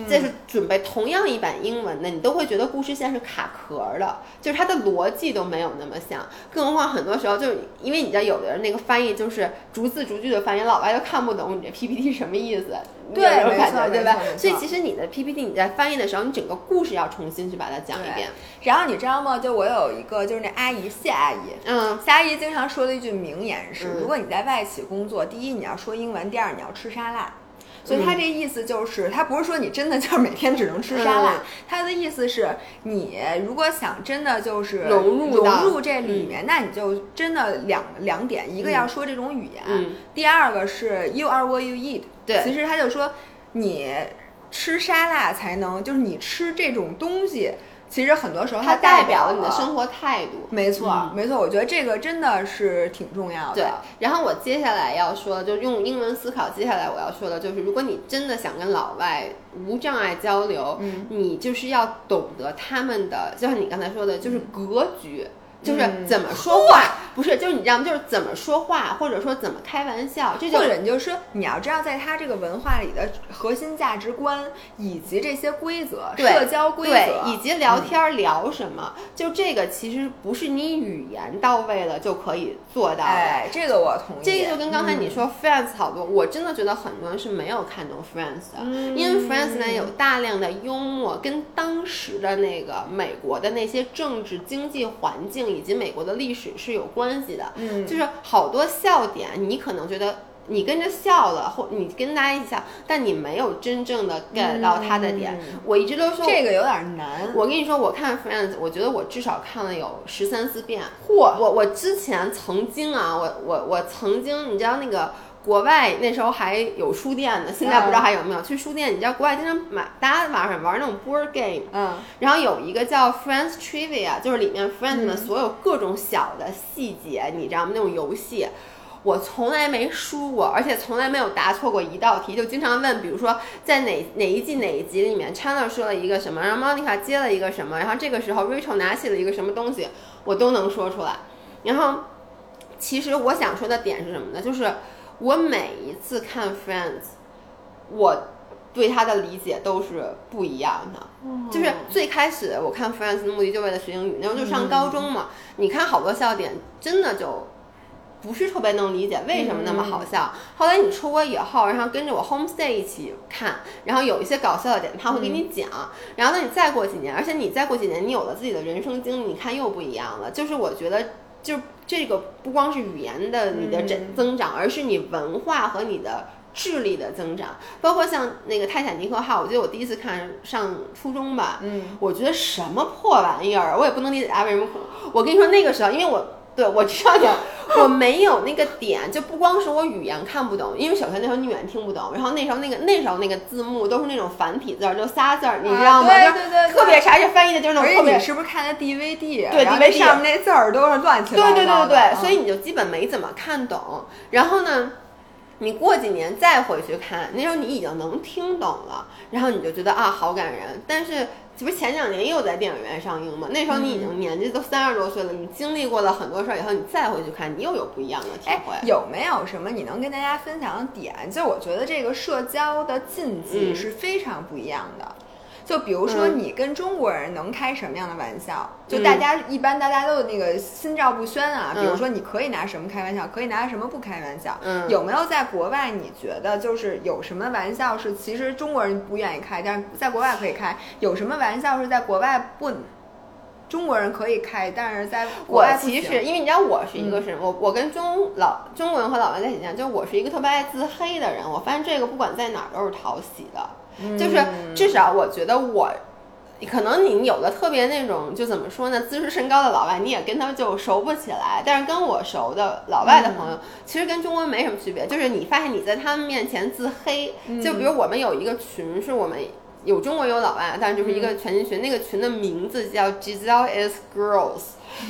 这是准备同样一版英文的，你都会觉得故事线是卡壳儿的，就是它的逻辑都没有那么像。更何况很多时候就是因为你知道，有的人那个翻译就是逐字逐句的翻译，老外都看不懂你这 PPT 什么意思，对没错感觉对吧所以其实你的 PPT 你在翻译的时候，你整个故事要重新去把它讲一遍。然后你知道吗？就我有一个就是那阿姨谢阿姨，嗯谢阿姨经常说的一句名言是：嗯如果你在外企工作，第一你要说英文，第二你要吃沙拉。所以他这意思就是，他不是说你真的就是每天只能吃沙拉嗯，他的意思是你如果想真的就是融入融入这里面，那你就真的两两点，一个要说这种语言，嗯。第二个是 you are what you eat。对。其实他就说你吃沙拉才能，就是你吃这种东西，其实很多时候它代代表了你的生活态度。没错，嗯没错，我觉得这个真的是挺重要的。对，然后我接下来要说，就用英文思考。接下来我要说的就是，如果你真的想跟老外无障碍交流，嗯你就是要懂得他们的，就像你刚才说的，就是格局。就是嗯怎么说话，不是，就是你知道吗？就是怎么说话，或者说怎么开玩笑，这就或者你就说，你要知道，在他这个文化里的核心价值观以及这些规则、社交规，则，以及聊天儿聊什么，就这个其实不是你语言到位了就可以做到的。哎，这个我同意。这个就跟刚才你嗯说 Friends 好多，我真的觉得很多人是没有看懂 Friends 的，嗯因为 Friends 呢有大量的幽默，跟当时的那个美国的那些政治经济环境以及美国的历史是有关系的。嗯就是好多笑点，你可能觉得。你跟着笑了，或你跟大家一起笑，但你没有真正的 get 到他的点。嗯我一直都说，这个有点难。我跟你说，我看 Friends，我觉得我至少看了有十三四遍。嚯我我之前曾经啊，我我我曾经，你知道那个国外那时候还有书店呢，现在不知道还有没有。去书店，你知道国外经常买，大家晚上玩那种 board game，嗯，然后有一个叫 Friends Trivia，就是里面 Friends 嗯的所有各种小的细节，你知道吗？那种游戏。我从来没输过，而且从来没有答错过一道题，就经常问，比如说在哪哪一季哪一集里面，Chandler 说了一个什么，然后 Monica 接了一个什么，然后这个时候 Rachel 拿起了一个什么东西，我都能说出来。然后，其实我想说的点是什么呢？就是我每一次看 Friends，我对他的理解都是不一样的。就是最开始我看 Friends 的目的就为了学英语，那时候就上高中嘛，你看好多笑点真的就。不是特别能理解为什么那么好笑。后来你出国以后，然后跟着我 homestay 一起看，然后有一些搞笑的点他会给你讲。然后呢，你再过几年，而且你再过几年，你有了自己的人生经历，你看又不一样了。就是我觉得，就这个不光是语言的你的增增长，而是你文化和你的。智力的增长，包括像那个泰坦尼克号，我记得我第一次看上初中吧，嗯，我觉得什么破玩意儿，我也不能理解啊为什么。我跟你说那个时候，因为我对我知道点，我没有那个点，就不光是我语言看不懂，因为小学那时候你语言听不懂，然后那时候那个那时候那个字幕都是那种繁体字儿，就仨字儿，你知道吗？啊对就是对对对特别差，这翻译的就是那种特别你是不是看的 DVD？对然后那 DVD 上面那字儿都是乱七八糟对对对。对所以你就基本没怎么看懂。然后呢，你过几年再回去看，那时候你已经能听懂了，然后你就觉得啊好感人。但是这不是前两年又在电影院上映吗？那时候你已经年纪都三十多岁了，你经历过了很多事儿以后，你再回去看，你又有不一样的体哎会。，有没有什么你能跟大家分享的点？就我觉得这个社交的禁忌嗯是非常不一样的。就比如说，嗯你跟中国人能开什么样的玩笑？就嗯大家一般大家都有那个心照不宣啊。比如嗯说，你可以拿什么开玩笑，可以拿什么不开玩笑。嗯有没有在国外你觉得就是有什么玩笑是其实中国人不愿意开，但是在国外可以开？有什么玩笑是在国外不？中国人可以开，但是在国我外其实，因为你知道我是一个什么，我我跟中老中国人和老外在一起讲，就是我是一个特别爱自黑的人。我发现这个不管在哪儿都是讨喜的，就是嗯至少我觉得我。可能你有的特别那种，就怎么说呢，自视甚高的老外，你也跟他就熟不起来。但是跟我熟的老外的朋友，其实跟中国人没什么区别，就是你发现你在他们面前自黑，就比如我们有一个群，是我们有中国有老外，但是就是一个全群群，那个群的名字叫 Giselle is Girls。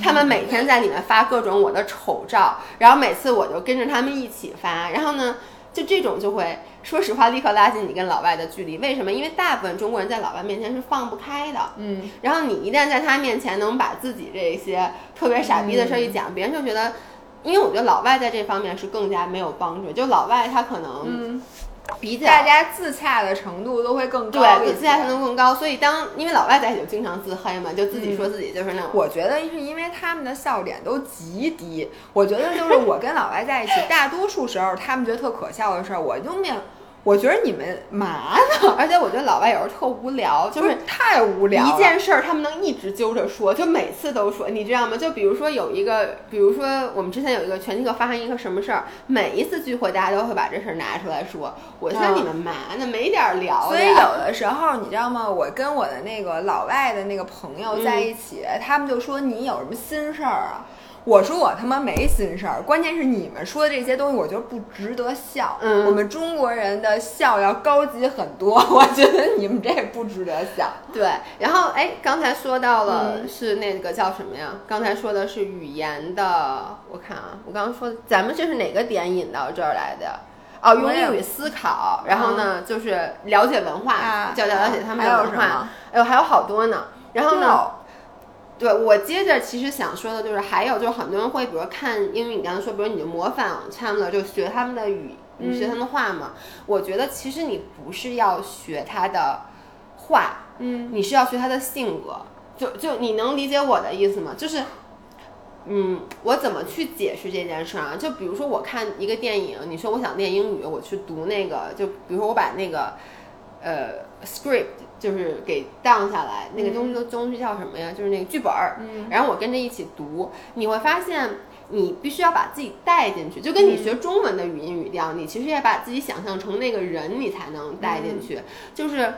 他们每天在里面发各种我的丑照，然后每次我就跟着他们一起发，然后呢，就这种就会，说实话，立刻拉近你跟老外的距离。为什么？因为大部分中国人在老外面前是放不开的。嗯，然后你一旦在他面前能把自己这些特别傻逼的事儿一讲，别人就觉得，因为我觉得老外在这方面是更加没有帮助。就老外他可能嗯，比较大家自洽的程度都会更高对比自洽程度更高，所以当因为老外在一起就经常自黑嘛，就自己说自己就是那种。我觉得是因为他们的笑点都极低。我觉得就是我跟老外在一起，大多数时候他们觉得特可笑的事儿，我就面，我觉得你们嘛呢？而且我觉得老外有时候特无聊，就是太无聊。一件事儿，他们能一直揪着说，就每次都说，你知道吗？就比如说有一个，比如说我们之前有一个全体课发生一个什么事儿，每一次聚会大家都会把这事儿拿出来说。我觉得你们嘛呢？没点儿聊所以有的时候你知道吗？我跟我的那个老外的那个朋友在一起，他们就说你有什么心事儿啊？我说我他妈没心事儿，关键是你们说的这些东西，我觉得不值得笑。嗯我们中国人的笑要高级很多，我觉得你们这不值得笑。对，然后哎，刚才说到了嗯是那个叫什么呀？刚才说的是语言的，我看啊，我刚刚说咱们这是哪个点引到这儿来的？哦，用英语思考，然后呢，就是了解文化，啊叫了解他们的文化还有好多呢。然后，呢？对我接着其实想说的就是，还有就是很多人会，比如看英语，你刚才说，比如你就模仿他们的，就学他们的语，你学他们的话嘛。我觉得其实你不是要学他的话，嗯你是要学他的性格。就就你能理解我的意思吗？就是，嗯，我怎么去解释这件事儿啊？就比如说我看一个电影，你说我想练英语，我去读那个，就比如说我把那个呃 script 就是给 down 下来，那个东西都东西叫什么呀？就是那个剧本儿，嗯然后我跟着一起读，你会发现。你必须要把自己带进去，就跟你学中文的语音语调，你其实也把自己想象成那个人，你才能带进去。就是，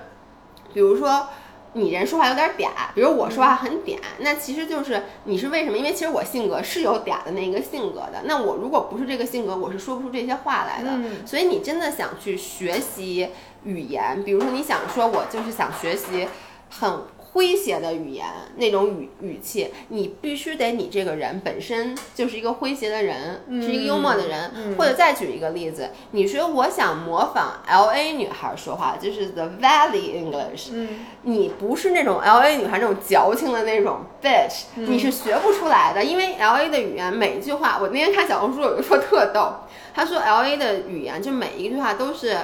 比如说，你人说话有点嗲，比如我说话很嗲，那其实就是你是为什么？因为其实我性格是有嗲的那个性格的。那我如果不是这个性格，我是说不出这些话来的。嗯所以你真的想去学习语言，比如说你想说，我就是想学习很诙谐的语言那种语语气，你必须得你这个人本身就是一个诙谐的人，是一个幽默的人。嗯或者再举一个例子，你说我想模仿 L A 女孩说话，就是 The Valley English，嗯你不是那种 L A 女孩那种矫情的那种 bitch，、你嗯是学不出来的，因为 L A 的语言每一句话，我那天看小红书有一个说特逗，他说 L A 的语言就每一句话都是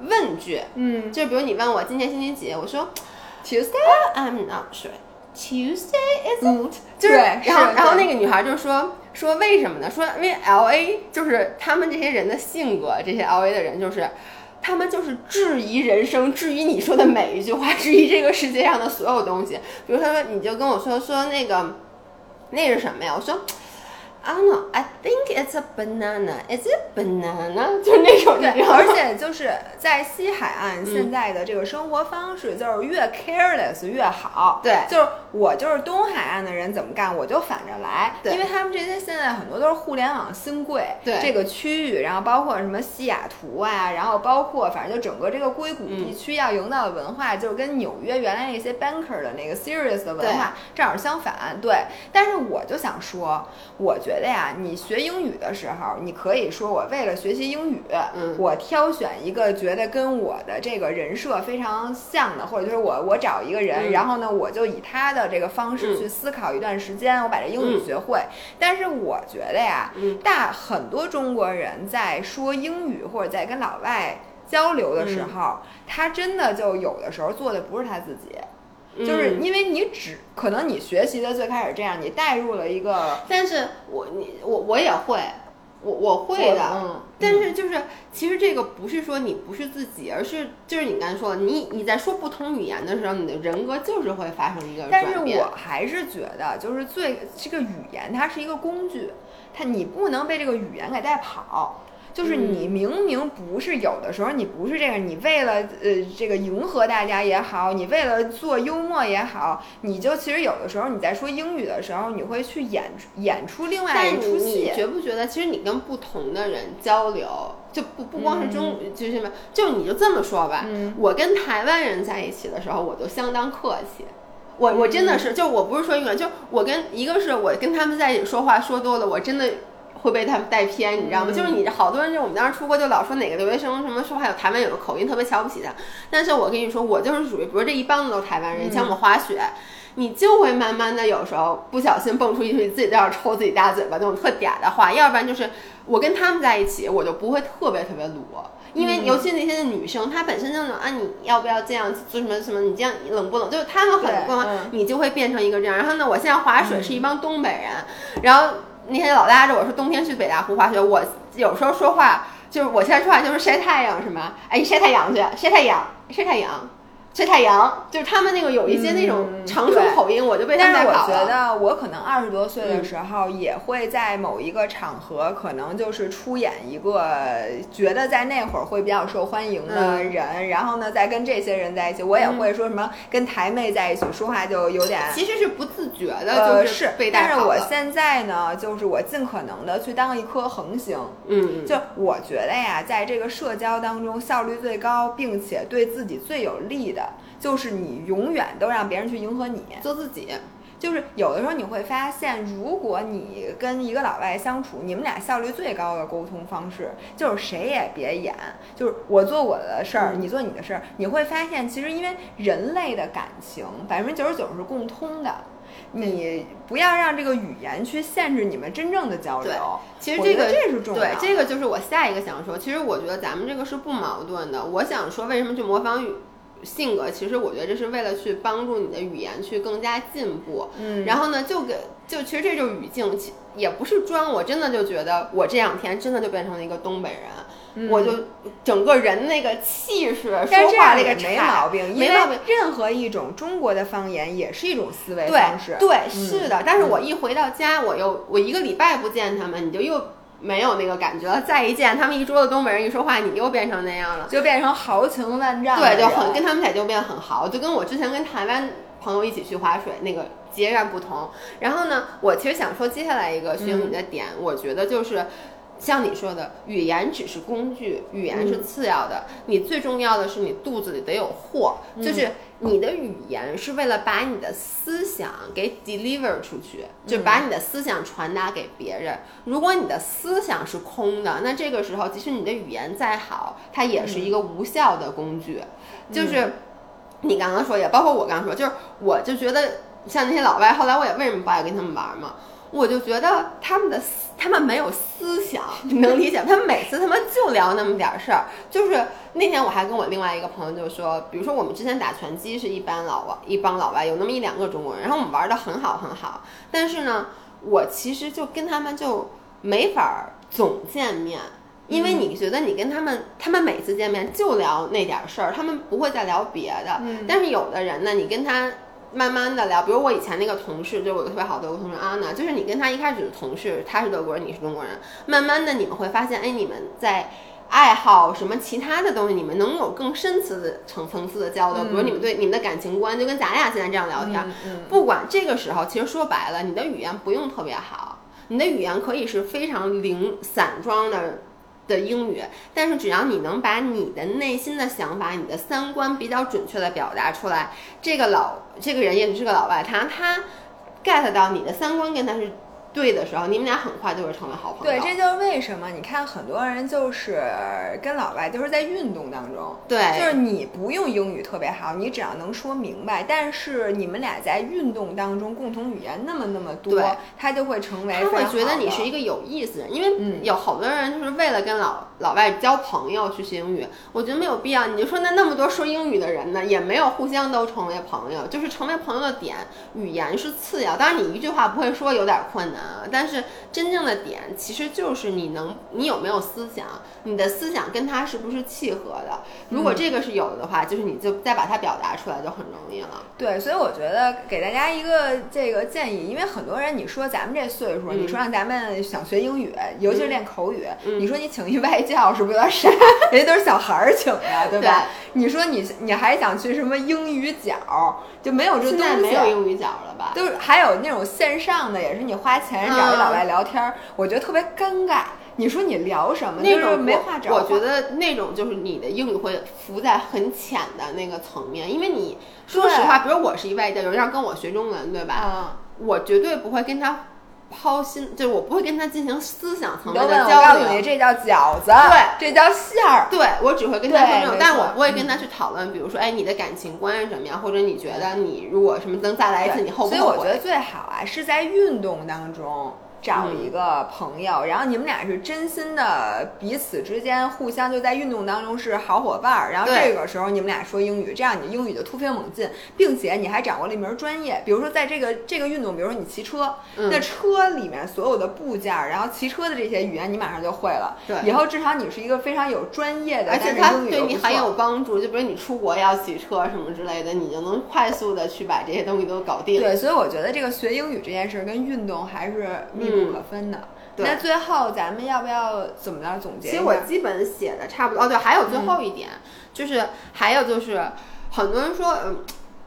问句，嗯就比如你问我今天星期几，我说，Tuesday，I'm not sure。Tuesday isn't，、就是，然后然后那个女孩就说说为什么呢？说因为 L A 就是他们这些人的性格，这些 L A 的人就是。他们就是质疑人生，质疑你说的每一句话，质疑这个世界上的所有东西。比如他说，你就跟我说说那个，那是什么呀？我说，I don't know. I think it's a banana. Is it banana？就是那种，对你知，道吗而且就是在西海岸现在的这个生活方式，就是越 careless 越好。对就是我就是东海岸的人怎么干，我就反着来。对因为他们这些现在很多都是互联网新贵，对这个区域，然后包括什么西雅图啊，然后包括反正就整个这个硅谷地区要营造的文化，就是跟纽约原来那些 banker 的那个 serious 的文化正好相反。对，但是我就想说，我觉得呀，你学英语的时候，你可以说我为了学习英语，嗯我挑选一个觉得跟我的这个人设非常像的，或者就是我我找一个人，嗯然后呢，我就以他的这个方式嗯去思考一段时间，我把这英语嗯学会。但是我觉得呀，嗯大很多中国人在说英语或者在跟老外交流的时候，他真的就有的时候做的不是他自己。就是嗯因为你只可能你学习的最开始这样，你带入了一个但是我你我我也会，我我会的，嗯但是就是其实这个不是说你不是自己，而是就是你刚才说的，你你在说不同语言的时候，你的人格就是会发生一个但是。我还是觉得，就是最这个语言它是一个工具，它你不能被这个语言给带跑。就是你嗯明明不是有的时候你不是这样，你为了呃这个迎合大家也好，你为了做幽默也好，你就其实有的时候你在说英语的时候，你会去演演出另外一但你你出戏。觉不觉得，其实你跟不同的人交流，就不不光是中，就是什么，就你就这么说吧，嗯我跟台湾人在一起的时候，我就相当客气。我我真的是，就我不是说英文，就我跟一个是我跟他们在一起说话说多了，我真的会被他们带偏，你知道吗？嗯就是你好多人，就我们当时出国就老说哪个留学生什么说话有台湾有个口音，特别瞧不起他。但是我跟你说，我就是属于，比如这一帮子都台湾人，嗯像我们滑雪。你就会慢慢的，有时候不小心蹦出一句自己在那儿抽自己大嘴巴那种特嗲的话，要不然就是我跟他们在一起，我就不会特别特别裸，因为嗯尤其那些女生，她本身就那种啊，你要不要这样做什么什么，你这样冷不冷？就是她们很冷，嗯你就会变成一个这样。然后呢，我现在滑水是一帮东北人，然后那天老拉着我说冬天去北大湖滑雪，我有时候说话就是我现在说话就是晒太阳是吗？哎，晒太阳去，晒太阳，晒太阳。晒太阳，就是他们那个有一些那种嗯长春口音，我就被他但是我觉。得我可能二十多岁的嗯时候，也会在某一个场合，可能就是出演一个觉得在那会儿会比较受欢迎的嗯人，然后呢，再跟这些人在一起，我也嗯会说什么跟台妹在一起说话就有点。其实是不自觉的，呃，就是被带但是我。现在呢，就是我尽可能的去当一颗恒星。嗯，就我觉得呀，在这个社交当中，效率最高，并且对自己最有利的，就是你永远都让别人去迎合你。做自己。就是有的时候你会发现，如果你跟一个老外相处，你们俩效率最高的沟通方式就是谁也别演，就是我做我的事儿，嗯你做你的事儿。你会发现，其实因为人类的感情百分之九十九是共通的，你不要让这个语言去限制你们真正的交流。其实这个这是重要对，这个就是我下一个想说。其实我觉得咱们这个是不矛盾的。我想说，为什么去模仿语性格？其实我觉得这是为了去帮助你的语言去更加进步。嗯，然后呢，就给就其实这就是语境，其也不是装，我真的就觉得我这两天真的就变成了一个东北人。我就整个人那个气势，说话那个没毛病，没毛病。任何一种中国的方言也是一种思维方式。对，嗯是的。但是我一回到家，我又我一个礼拜不见他们，你就又没有那个感觉了。再一见他们一桌子东北人一说话，你又变成那样了。就变成豪情万丈对，就很跟他们俩就变得很豪，就跟我之前跟台湾朋友一起去划水那个截然不同。然后呢，我其实想说接下来一个学英语的点，我觉得就是。像你说的，语言只是工具，语言是次要的。你最重要的是你肚子里得有货，就是你的语言是为了把你的思想给 deliver 出去，就把你的思想传达给别人。如果你的思想是空的，那这个时候即使你的语言再好，它也是一个无效的工具。就是你刚刚说，也包括我刚刚说，就是我就觉得像那些老外，后来我也为什么不爱跟他们玩嘛？我就觉得他们的思他们没有思想，你能理解？他们每次他们就聊那么点儿事儿。就是那天我还跟我另外一个朋友就说，比如说我们之前打拳击是一般老外一帮老外，有那么一两个中国人，然后我们玩的很好很好，但是呢，我其实就跟他们就没法儿总见面。因为你觉得你跟他们，他们每次见面就聊那点儿事儿，他们不会再聊别的。嗯但是有的人呢，你跟他慢慢的聊，比如我以前那个同事，就我特别好的德国同事安娜，就是你跟他一开始的同事，他是德国人，你是中国人，慢慢的你们会发现，哎，你们在爱好什么其他的东西，你们能有更深层的层层次的交流，比如你们对你们的感情观，就跟咱俩现在这样聊天，嗯嗯不管这个时候，其实说白了，你的语言不用特别好，你的语言可以是非常零散装的。的英语，但是只要你能把你的内心的想法、你的三观比较准确的表达出来，这个老这个人也是个老外，他他 get 到你的三观跟他是对的时候，你们俩很快就会成为好朋友。对，这就是为什么你看很多人就是跟老外就是在运动当中，对就是你不用英语特别好，你只要能说明白，但是你们俩在运动当中共同语言那么那么多，他就会成为他会觉得你是一个有意思的人，因为嗯有好多人就是为了跟老老外交朋友去学英语，我觉得没有必要。你就说那那么多说英语的人呢，也没有互相都成为朋友，就是成为朋友的点，语言是次要。当然你一句话不会说有点困难啊，但是真正的点其实就是你能你有没有思想，你的思想跟他是不是契合的。如果这个是有的话，就是你就再把它表达出来就很容易了。对，所以我觉得给大家一个这个建议，因为很多人你说咱们这岁数，嗯你说让咱们想学英语，尤其是练口语，嗯你说你请一外教是不是有点傻？人家都是小孩儿请的，对吧？你说你你还想去什么英语角，就没有这现东西。在没有英语角了吧？就是还有那种线上的，也是你花钱找一老外聊天儿，我觉得特别尴尬。你说你聊什么？就是那种没话找我。我觉得那种就是你的英语会浮在很浅的那个层面，因为你说实话，比如我是一外教，有人要跟我学中文，对吧？啊，我绝对不会跟他抛心，就是我不会跟他进行思想层面的交告诉你，流。这叫饺子，对，这叫馅儿。对，我只会跟他说这种，但是我不会跟他去讨论，比如说，哎，你的感情观是什么样，或者你觉得你如果什么能再来一次，你后不后悔？所以我觉得最好啊，是在运动当中找一个朋友，然后你们俩是真心的，彼此之间互相就在运动当中是好伙伴儿。然后这个时候你们俩说英语，这样你的英语就突飞猛进，并且你还掌握了一门专业。比如说在这个这个运动，比如说你骑车，嗯那车里面所有的部件儿，然后骑车的这些语言你马上就会了。对以后至少你是一个非常有专业的，而且它但是英语又不错对你很有帮助。就比如你出国要骑车什么之类的，你就能快速的去把这些东西都搞定。对，所以我觉得这个学英语这件事儿跟运动还是密不可分的。嗯那最后咱们要不要怎么着总结？其实我基本写的差不多。哦，对，还有最后一点，就是还有就是，很多人说，嗯，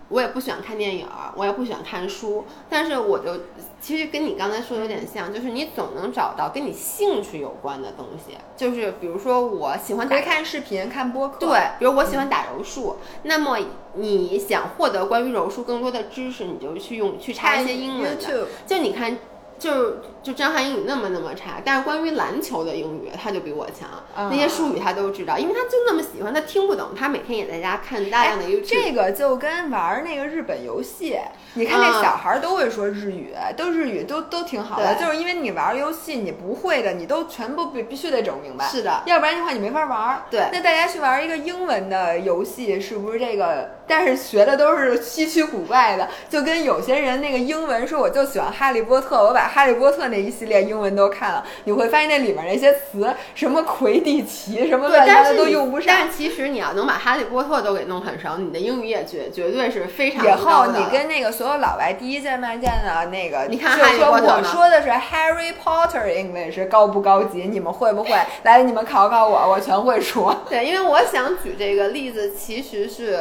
我也不喜欢看电影儿，我也不喜欢看书，但是我就其实跟你刚才说的有点像，就是你总能找到跟你兴趣有关的东西，就是比如说我喜欢看视频、看播客。对，比如我喜欢打柔术，那么你想获得关于柔术更多的知识，你就去用去查一些英文的。就你看，就就张涵英语那么那么差，但是关于篮球的英语他就比我强，嗯那些术语他都知道，因为他就那么喜欢，他听不懂，他每天也在家看大量的 YouTube。这个就跟玩儿那个日本游戏，你看这嗯小孩儿都会说日语，都日语都都挺好的，就是因为你玩儿游戏你不会的，你都全部必必须得整明白。是的，要不然的话你没法玩儿。对那大家去玩一个英文的游戏，是不是这个？但是学的都是稀奇古怪的，就跟有些人那个英文说我就喜欢哈利波特，我把哈利波特那一系列英文都看了，你会发现那里面那些词，什么魁地奇，什么对，乱七八糟都用不上。但其实你要能把哈利波特都给弄很熟，你的英语也绝绝对是非常以后你跟那个所有老外第一见面见的那个，你看哈利波特吗我说的是 Harry Potter English 高不高级？你们会不会？来，你们考考我，我全会说。对，因为我想举这个例子，其实是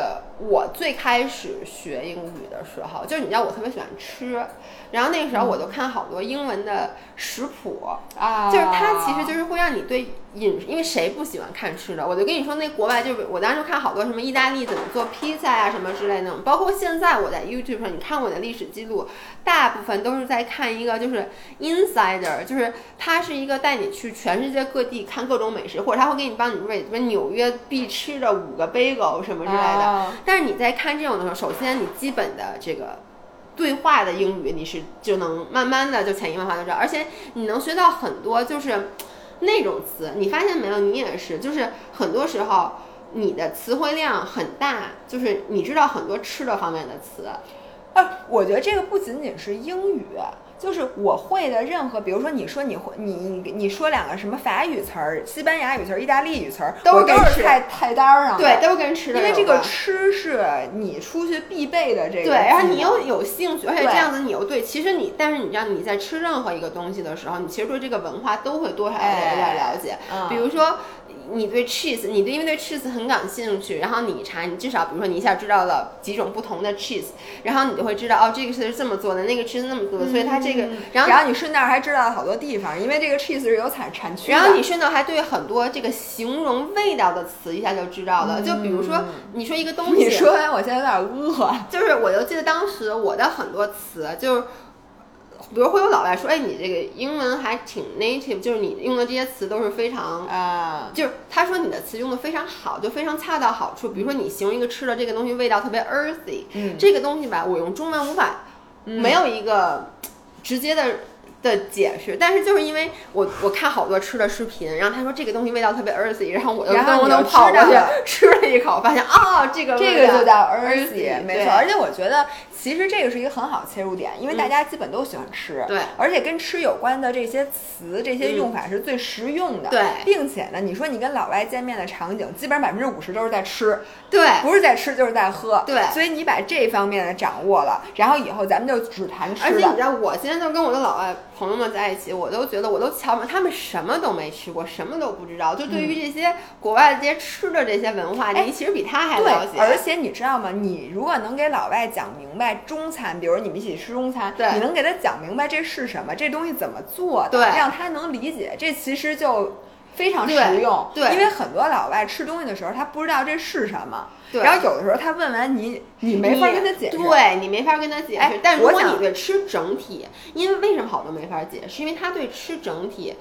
我最开始学英语的时候，就是你知道我特别喜欢吃，然后那个时候我就看好多英文的食谱，啊就是它其实就是会让你对饮，因为谁不喜欢看吃的？我就跟你说，那国外就是我当时就看好多什么意大利怎么做披萨呀、什么之类的那种，包括现在我在 YouTube 上，你看我的历史记录，大部分都是在看一个就是 insider，就是它是一个带你去全世界各地看各种美食，或者他会给你帮你 rate 什么纽约必吃的五个 bagel 什么之类的。啊但是你在看这种的时候，首先你基本的这个对话的英语你是就能慢慢的就潜移默化就知道，而且你能学到很多就是那种词，你发现没有？你也是，就是很多时候你的词汇量很大，就是你知道很多吃的方面的词。啊，我觉得这个不仅仅是英语，就是我会的任何，比如说你说你会你你你说两个什么法语词儿、西班牙语词儿、意大利语词儿，我都是跟吃都是菜菜单儿上的。对，都跟吃的因为这个吃是你出去必备的这个对，然后你又有兴趣，而且这样子你又对，其实你，但是你知道你在吃任何一个东西的时候，你其实对这个文化都会多少有点了解。嗯。比如说，你对 cheese，你对因为对 cheese 很感兴趣，然后你一查，你至少比如说你一下知道了几种不同的 cheese，然后你就会知道哦，这个是这么做的，那个 cheese 那么做的，所以它这个，然后然后你顺道还知道了好多地方，因为这个 cheese 是有产产区的。然后你顺道还对很多这个形容味道的词一下就知道了。就比如说，你说一个东西，你说完，我现在有点饿。就是我就记得当时我的很多词，就是比如会有老外说，哎，你这个英文还挺 native，就是你用的这些词都是非常。啊，就是他说你的词用的非常好，就非常恰到好处。比如说你形容一个吃的这个东西味道特别 earthy，、嗯这个东西吧，我用中文无法、没有一个直接的的解释，但是就是因为我我看好多吃的视频，然后他说这个东西味道特别 earthy，然后我就然后噔噔跑过去吃了一口，发现啊、这个这味道个就叫 earthy，earthy，没错。而且我觉得，其实这个是一个很好的切入点，因为大家基本都喜欢吃，对。而且跟吃有关的这些词、这些用法是最实用的，对。并且呢，你说你跟老外见面的场景，基本上百分之五十都是在吃，对。不是在吃就是在喝，对。所以你把这方面的掌握了，然后以后咱们就只谈吃的。而且你知道，我现在就跟我的老外朋友们在一起，我都觉得我都瞧不，他们什么都没吃过，什么都不知道。就对于这些国外的这些吃的这些文化，哎你其实比他还了解。，而且你知道吗？你如果能给老外讲明白中餐，比如你们一起吃中餐，你能给他讲明白这是什么，这东西怎么做的，对让他能理解，这其实就非常实用。对因为很多老外吃东西的时候，他不知道这是什么，对然后有的时候他问完你，你没法你跟他解释。对你没法跟他解释。哎但如果你对吃整体，因为为什么好多没法解释？因为他对吃整体。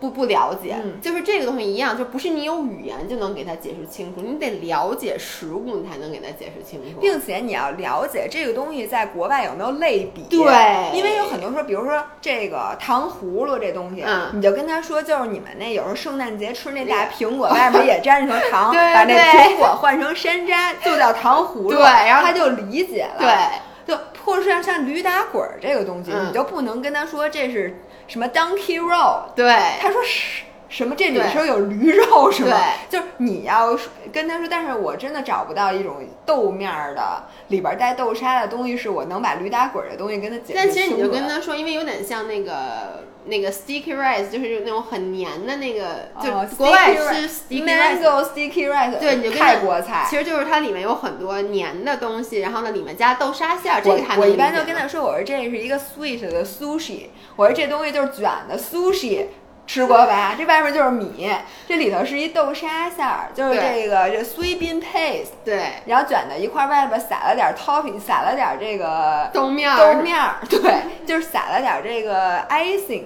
不不了解，嗯。就是这个东西一样，就不是你有语言就能给他解释清楚，你得了解食物，你才能给他解释清楚。并且你要了解这个东西在国外有没有类比，对因为有很多说，比如说这个糖葫芦这东西，嗯你就跟他说，就是你们那有时候圣诞节吃那大苹果，外面也沾上糖，对把那苹果换成山楂，就叫糖葫芦，对然后他就理解了，对，就或者像像驴打滚儿这个东西，嗯你就不能跟他说这是什么 donkey roll，对，他说是什么？这里对头有驴肉是吗？对就是你要说跟他说，但是我真的找不到一种豆面儿的里边带豆沙的东西，是我能把驴打滚儿的东西跟他解释。但其实你就跟他说，因为有点像那个那个 sticky rice，就是那种很黏的那个，哦就国外 sticky 吃 sticky rice。mango sticky rice，对，你就跟泰国菜。其实就是它里面有很多黏的东西，然后呢，里面加豆沙馅儿，这我个还能我一般就跟他说，我说这是一个 sweet 的 sushi，我说这东西就是卷的 sushi。吃过吧？这外面就是米，这里头是一豆沙馅儿，就是这个这 sweet bean paste，对。然后卷在一块儿，外边撒了点 topping，撒了点这个豆面儿。豆面儿，对，就是撒了点这个 icing，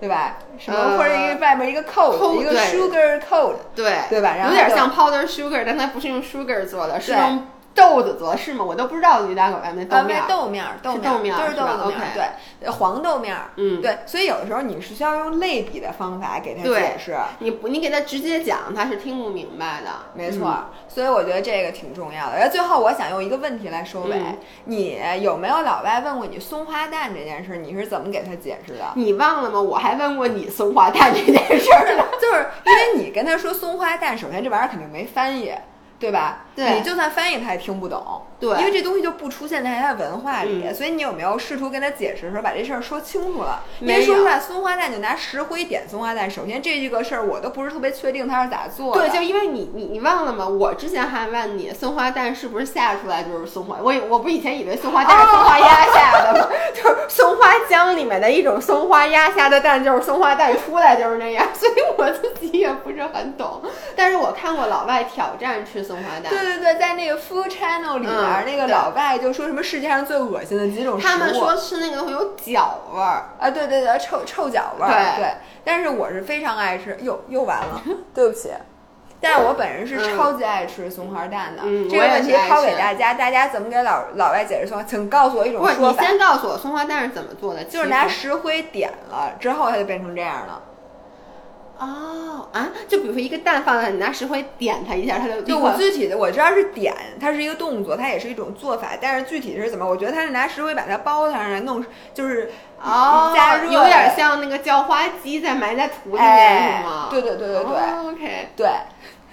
对吧？什么、呃或者一个外面一个 coat，coat，一个 sugar coat，对。对吧？然后有点像 powder sugar，但它不是用 sugar 做的，是用豆子则，是吗？我都不知道驴打滚外面呃，豆面儿。豆面儿，豆面就是豆子对，呃黄豆面儿，嗯对，所以有的时候你是需要用类比的方法给他解释。你不，你给他直接讲，他是听不明白的。没错，嗯所以我觉得这个挺重要的。然后最后我想用一个问题来收尾：嗯你有没有老外问过你松花蛋这件事？你是怎么给他解释的？你忘了吗？我还问过你松花蛋这件事儿呢。就是因为你跟他说松花蛋，首先这玩意儿肯定没翻译，对吧？对你就算翻译他也听不懂，对因为这东西就不出现在他的文化里，嗯所以你有没有试图跟他解释的时候把这事儿说清楚了？因为说出来，松花蛋就拿石灰点松花蛋，首先这个事儿我都不是特别确定他是咋做的。对，就因为你你你忘了吗？我之前还问你松花蛋是不是下出来就是松花，我以我不以前以为松花蛋是松花鸭下的吗？就是松花江里面的一种松花鸭下的蛋，就是松花蛋出来就是那样，所以我自己也不是很懂。但是我看过老外挑战吃松花蛋对，对对，在那个 Food Channel 里边，嗯那个老外就说什么世界上最恶心的几种食物。他们说吃那个东西有脚味儿。啊，对对对，臭臭脚味儿，对对。但是我是非常爱吃，又又完了，对不起。但是我本人是嗯超级爱吃松花蛋的。嗯这个问题抛给大家，大家怎么给老老外解释松花？请告诉我一种说法，你先告诉我松花蛋是怎么做的？就是拿石灰点了之后，它就变成这样了。哦啊，就比如说一个蛋放在你拿石灰点它一下，它就就我具体的我知道是点，它是一个动作，它也是一种做法，但是具体是怎么，我觉得它是拿石灰把它包上来弄，就是哦，加热有点像那个叫花鸡在埋在土里面、哎是吗？对对对对对哦 OK，对。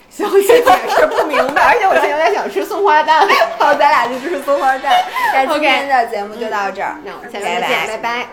行，这解释不明白，而且我现在有点想吃松花蛋。好，咱俩就吃松花蛋。那今天的节目就到这儿，那我们下期再见，拜拜